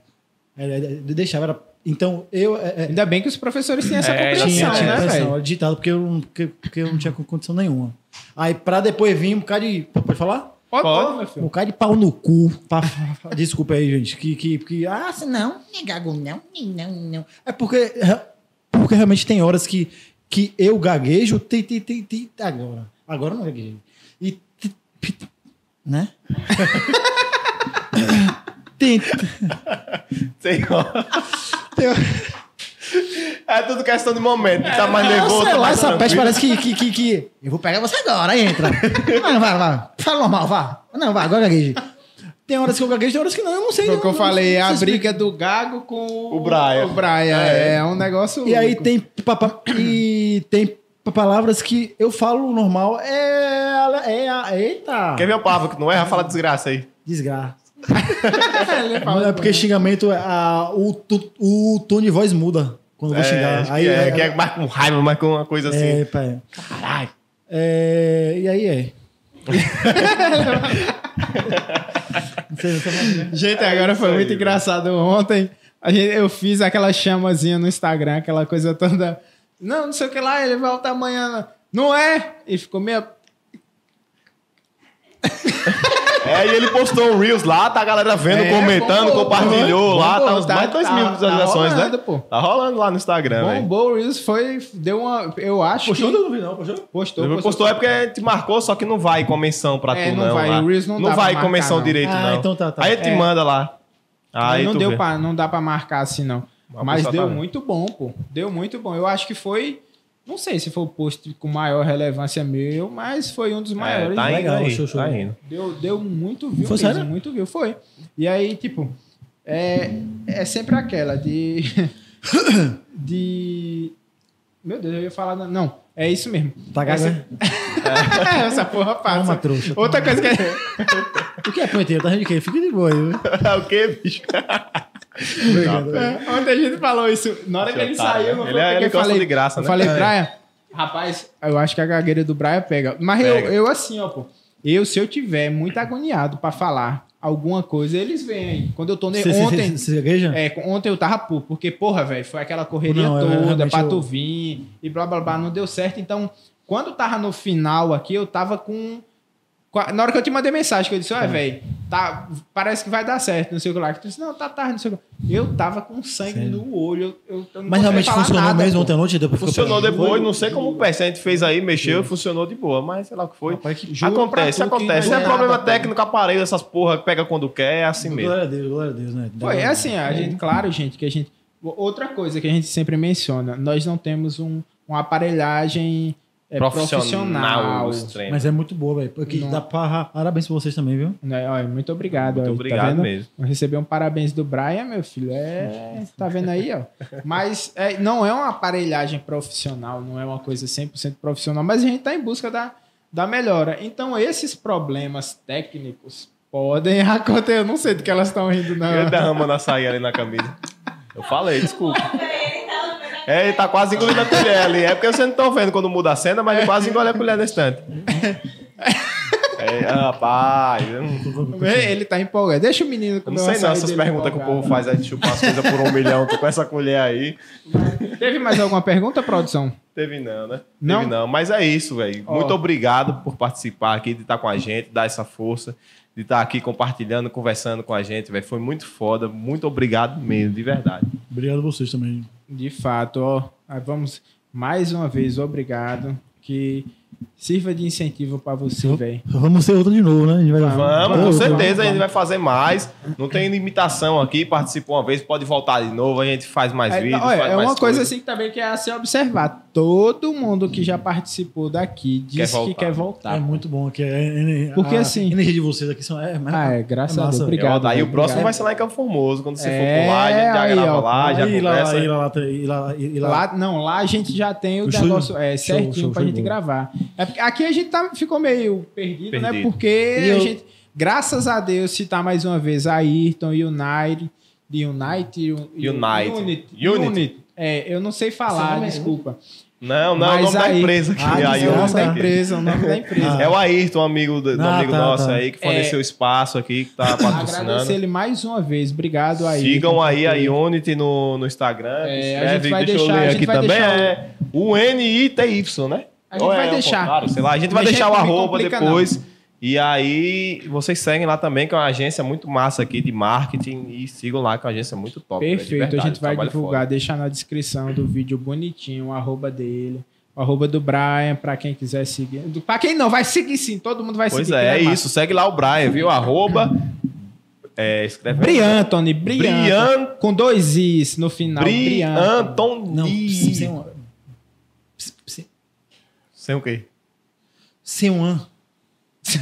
Aí, aí, aí, deixava, era... Então, eu... é- é- Ainda bem que os professores têm essa É, compreensão, tinha, tinha né, pressão, velho? digitado, porque eu, porque, porque eu não tinha condição nenhuma. Aí, pra depois vir um bocado de... Pode falar? Pode, Pode. meu Um filho. bocado de pau no cu. Pra... Desculpa aí, gente. Que, que, que... Ah, não, não é gago, não, não, não. é porque, porque realmente tem horas que, que eu gaguejo. Tem, tem, tem, tem, agora. Agora eu não gaguejo. E. Né? tem, Sei lá. tem, É tudo questão de momento. Tá mais Ah, nervoso, sei tá lá, mais essa peste parece que, que, que, que- Eu vou pegar você agora, entra. Vai, vai, vai. Fala normal, vá. Não, vai, agora gagueje. Tem horas que eu gaguejo, tem horas que não, eu não sei. Foi o que eu falei, não a briga do Gago com O Brian. O Brian, é, é um negócio. E aí louco. tem, papa- e tem pa- palavras que eu falo normal. É. é, é eita! Quer ver o palavra que não erra? Fala desgraça aí. Desgraça. É porque xingamento, a, o, tu- o tom de voz muda quando eu vou É, xingar. acho Aí, é, é, que é mais com raiva, mais com uma coisa assim. é, pá, Caralho. é, e aí é. não sei, não sei mais? Gente, agora foi muito engraçado. Ontem a gente, eu fiz aquela chamazinha no Instagram, aquela coisa toda. Não, não sei o que lá, ele volta amanhã. Não é? E ficou meio. É, e ele postou um Reels lá, tá a galera vendo, É, comentando, bombou, compartilhou bombou, lá, tá uns tá- mais de 2 tá- mil tá visualizações, rolando, né? pô. Tá rolando lá no Instagram, velho. Bombou o Reels foi. Deu uma. Eu acho. Postou? que... Não vi, não. Postou? Postou, Depois postou é porque a gente marcou, só que não vai com menção pra É, tu, não não. vai, lá. o Reels não dá vai pra com marcar, menção não. direito, Ah, não. então tá, tá. Aí ele te É. manda lá. Aí não tu deu vê. pra, não dá pra marcar assim, não. Mas deu tá muito bom, pô. Deu muito bom. Eu acho que foi. Não sei se foi o post com maior relevância meu, mas foi um dos É, maiores. tá indo Legal, aí, show, show. tá indo. Deu, deu muito view Foi mesmo, sério? muito view. Foi. E aí, tipo, é, é sempre aquela de. de. Meu Deus, eu ia falar. Não, é isso mesmo. Tá Essa, gago, essa porra passa. Toma, trouxa. Outra coisa que. O que é punheteiro? Tá rindo de quê? Fica de boa aí, viu? É o quê, bicho? Obrigado. É, Ontem a gente falou isso. Na hora que ele saiu, eu Ele é- peguei ele gosta falei, de graça, eu né? falei, É. Brian, rapaz, eu acho que a gagueira do Brian pega. Mas Pega. Eu, eu assim, ó, pô. Eu, se eu tiver muito agoniado pra falar alguma coisa, eles vêm. Quando eu tô... Ne... Você- Ontem... Você gagueja? É, ontem eu tava puto, porque, porra, velho, foi aquela correria Não, é, toda pra eu- tu vir e blá blá blá, não deu certo. Então, quando tava no final aqui, eu tava com. Na hora que eu te mandei mensagem, que eu disse, olha, velho, tá, parece que vai dar certo, não sei o que lá. Que tu disse, não, tá tarde, não sei o que. Eu tava com sangue Sério? no olho. Eu, eu, Mas realmente funcionou nada, mesmo pô. ontem à noite? Depois Funcionou depois, Foi? não sei como o a gente fez aí, mexeu, funcionou de boa, mas sei lá o que foi. Rapaz, que acontece, que acontece. não É é problema nada, técnico, aparelho, essas porra, pega quando quer, é assim mesmo. Glória a Deus, glória a Deus, né? Foi, é assim, a gente, claro, gente, que a gente. Outra coisa que a gente sempre menciona, nós não temos um, uma aparelhagem é, Profissional, profissional. Mas é muito boa, velho. Porque Não. dá pra... Parabéns pra vocês também, viu? Né? Olha, muito obrigado. Muito ó, obrigado tá vendo? mesmo. Eu recebi um parabéns do Brian, meu filho. É, tá vendo aí, ó. Mas é, não é uma aparelhagem profissional, não é uma coisa 100% profissional, mas a gente tá em busca da, da melhora. Então, esses problemas técnicos podem acontecer. Eu não sei do que elas estão rindo, não. Ele derramando açaí ali na camisa. Eu falei, desculpa. É, ele tá quase engolindo a colher ali. É porque vocês não estão vendo quando muda a cena, mas ele quase engole a colher no instante. É, rapaz, Ele tá empolgado. Deixa o menino comer não sei não, essas perguntas que o povo faz aí de chupar as coisas por um milhão, tu com essa colher aí. Teve mais alguma pergunta, produção? Teve não, né? Não? Teve não. Mas é isso, velho. Muito obrigado por participar aqui, de estar com a gente, dar essa força, de estar aqui compartilhando, conversando com a gente, velho. Foi muito foda. Muito obrigado mesmo, de verdade. Obrigado a vocês também. De fato, ó. Vamos mais uma vez, obrigado. Que sirva de incentivo pra você, velho. Vamos ser outra de novo, né? A gente vai Vamos, Vamos, com certeza vamos, a gente vai fazer mais. Não tem limitação aqui. Participou uma vez, pode voltar de novo. A gente faz mais É, vídeos. olha, faz é mais uma coisa coisas. assim que também que é a se observar. Todo mundo que já participou daqui Quer disse que quer voltar. É muito bom aqui. É, Porque, a assim- energia de vocês aqui são. É, Ah, é, graças é a Deus. Obrigado. Aí velho, o próximo vai ser lá em Campo Formoso. Quando você É, for por lá, a gente já aí, grava ó. lá, já Aí, lá, conversa. aí, lá, lá, aí, lá, aí, lá. Lá, não, lá a gente já tem o, O negócio é, Show, certinho show, pra show gente de bola. gravar. É porque aqui a gente tá, ficou meio perdido, né? Perdido. Porque E a eu- gente, graças a Deus, citar mais uma vez a Ayrton, United, de Unite, Unite. Unity. Unity. Unity. É, eu não sei falar, Sim, desculpa. Não, não, é o Mas nome da aí- empresa aqui. Ah, aí, É o nome da empresa, o nome da empresa. É o Ayrton, um amigo, do, do Ah, amigo tá, nosso tá. aí, que forneceu É. espaço aqui, que tá Agradecer patrocinando. ele mais uma vez. Obrigado aí. Sigam aí a Unity no, no Instagram. É, a escreve, gente vai deixa deixar- eu a ler gente aqui vai também. deixar o- É o N-I-T-Y, né? A gente Ou vai é deixar. contrário, sei lá. A gente vai deixar o não arroba depois. E aí, vocês seguem lá também, que é uma agência muito massa aqui de marketing. E sigam lá, que é uma agência muito top. Perfeito, verdade, a gente vai divulgar, foda. deixar na descrição do vídeo bonitinho o arroba dele, o arroba do Brian, pra quem quiser seguir. Pra quem não, vai seguir sim, todo mundo vai Pois seguir. é, que é ele massa. isso. Segue lá o Brian, viu? Arroba. É, escreve aí. Briantony, Brian. Brian- Com dois Is no final. Briantony. Não, Briantoni. sem um. Sem, o quê? sem um an.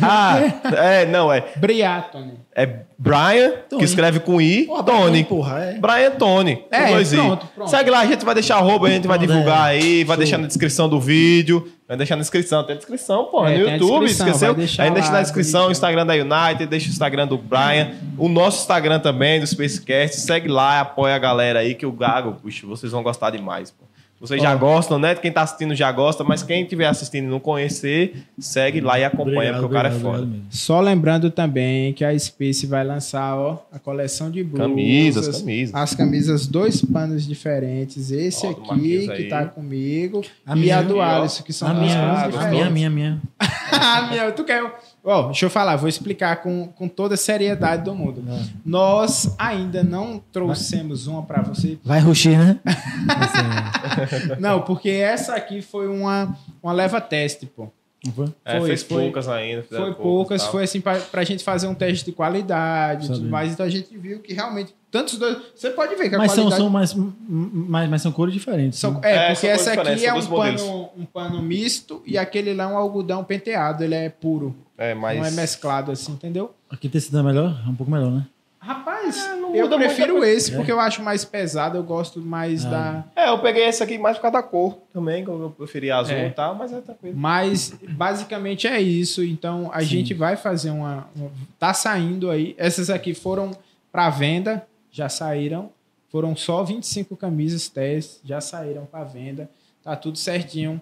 Ah, é, não, é. Briatony. É Brian, Tony. que escreve com I, Porra, Tony. Porra, é. Brian Tony. É, com dois I. pronto, pronto. Segue lá, a gente vai deixar arroba, a gente vai Pronto, divulgar é. aí, vai Show. deixar na descrição do vídeo. Vai deixar na descrição, tem descrição, pô, É, no a YouTube, esqueceu? vai deixar Aí deixa lá, na descrição o. Instagram da United, deixa o Instagram do Brian, o nosso Instagram também, do Spacecast. Segue lá, apoia a galera aí, que o Gago, puxa, vocês vão gostar demais, pô. Vocês já gostam, né? Quem tá assistindo já gosta, mas quem estiver assistindo e não conhecer, segue lá e acompanha, porque o cara é obrigado, foda. obrigado mesmo. Só lembrando também que a Space vai lançar ó, a coleção de blusas. Camisas, camisas. As camisas, dois panos diferentes. Esse Ó, aqui, que tá comigo. A e minha, a do. Alisson, que são A minha, Ah, a minha, a minha, a minha. Ah, meu, tu quer. Ó, deixa eu falar, vou explicar com, com toda a seriedade do mundo. É. Nós ainda não trouxemos uma pra você. Vai ruxir, né? Não, porque essa aqui foi uma, uma leva teste, pô. Foi? É, Foi, fez foi. poucas ainda. Foi poucas, tal. foi assim pra, pra gente fazer um teste de qualidade e tudo mais. Então a gente viu que realmente. Tantos dois. Você pode ver que a Mas são, qualidade. são mais, mas, mas são cores diferentes. são- né? é, É, porque são essa aqui é são um modelos. pano, um pano misto e aquele lá é um algodão penteado. Ele é puro. É, mas... Não é mesclado assim, entendeu? Aqui tecido é melhor? É um pouco melhor, né? Rapaz, não eu prefiro muita esse porque eu acho mais pesado. Eu gosto mais da. É, eu peguei esse aqui mais por causa da cor também, que eu preferi azul É. e tal, mas é tranquilo. Mas basicamente é isso. Então a gente vai fazer uma, uma- Tá saindo aí. Essas aqui foram para venda, já saíram. Foram só 25 camisas teste, já saíram para venda. Tá tudo certinho.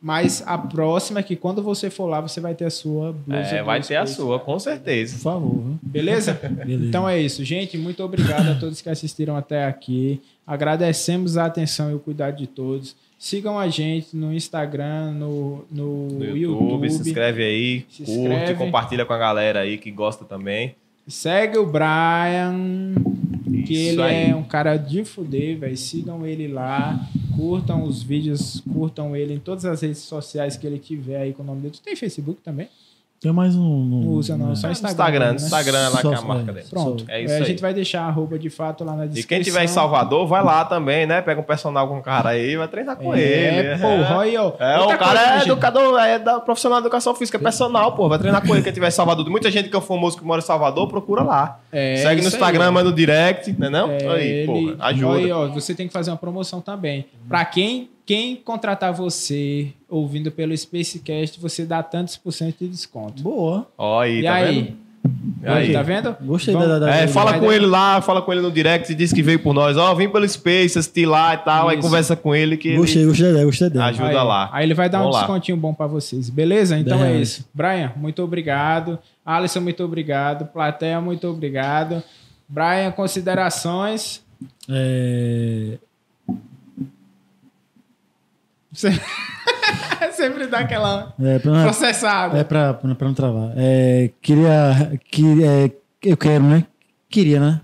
Mas a próxima é que quando você for lá, você vai ter a sua blusa. É, vai ter a Space. sua, com certeza. Por favor? Beleza? Beleza. Então é isso, gente. Muito obrigado a todos que assistiram até aqui. Agradecemos a atenção e o cuidado de todos. Sigam a gente no Instagram, no, no, No YouTube, YouTube. se inscreve aí, Se curte, inscreve. compartilha com a galera aí que gosta também. Segue o Brian, que Isso ele aí. é um cara de fuder, velho. Sigam ele lá, curtam os vídeos, curtam ele em todas as redes sociais que ele tiver aí com o nome dele. Tu tem Facebook também? Tem mais um. Não usa não, só Instagram. Instagram, né? Instagram lá que é a Só- marca é. dele. Pronto. É isso É, a aí. gente vai deixar a arroba de fato lá na E descrição. quem tiver em Salvador, vai lá também, né? Pega um personal com o cara aí, vai treinar com É, ele. porra, aí, ó. É, o cara coisa, é gente. educador, é da profissional de educação física, é personal, pô. Vai treinar com ele quem tiver em Salvador. Muita gente que é famoso que mora em Salvador, procura lá. É, Segue no aí, Instagram, manda no direct, né não? É, aí, ele- pô, ajuda. Aí, ó, você tem que fazer uma promoção também. Pra quem, quem contratar você ouvindo pelo Spacecast, você dá tantos por cento de desconto. Boa. Ó aí, e tá aí? vendo? Aí. Tá vendo? Gostei Vamos- da- da- É, da- fala com dar- ele lá, fala com ele no direct e diz que veio por nós. Ó, vim pelo Space, assistir lá e tal. Aí Isso. conversa com ele que Gostei, ele gostei da ideia, gostei da ideia. ajuda Aí, lá. Aí ele vai dar um Vamos lá. descontinho bom pra vocês. Beleza? Então Dez é isso. Brian, muito obrigado. Alisson, muito obrigado. Plateia, muito obrigado. Brian, considerações. É, Sempre dá aquela é, pra, processada. é pra, pra, pra não travar. É, queria. Que, é, eu quero, né? Queria, né?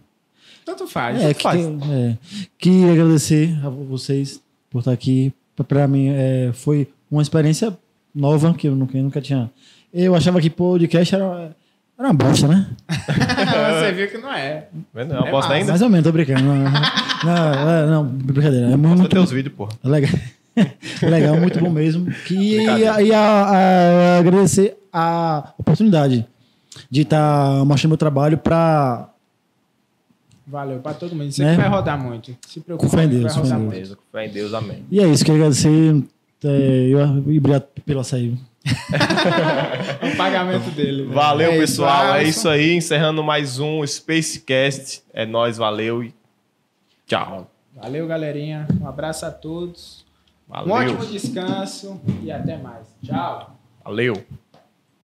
Tanto faz. É, tanto que, faz. é, queria agradecer a vocês por estar aqui. Pra- Pra mim, é, foi uma experiência nova que eu nunca, eu nunca tinha. Eu achava que podcast era, era uma bosta, né? Você viu que não é. Vendo? É uma É bosta massa. ainda? Mais ou menos, tô brincando. Não, não, não, é, não, brincadeira. É Mostra muito, teus vídeos, porra. É Legal. Legal, muito bom mesmo. Que, e e a- a- agradecer a oportunidade de estar mostrando meu trabalho para. Valeu pra todo mundo. Isso Né? aqui vai rodar muito. Se preocupa, Com fé em Deus, vai com fé rodar em muito. Beleza, com fé em Deus, amém. E é isso, queria agradecer. É, eu, e obrigado pelo açaí. O pagamento dele. né? Valeu, É pessoal. É isso aí. Encerrando mais um Spacecast. É nóis, valeu e tchau. Valeu, galerinha. Um abraço a todos. Valeu. Um ótimo descanso e até mais. Tchau. Valeu.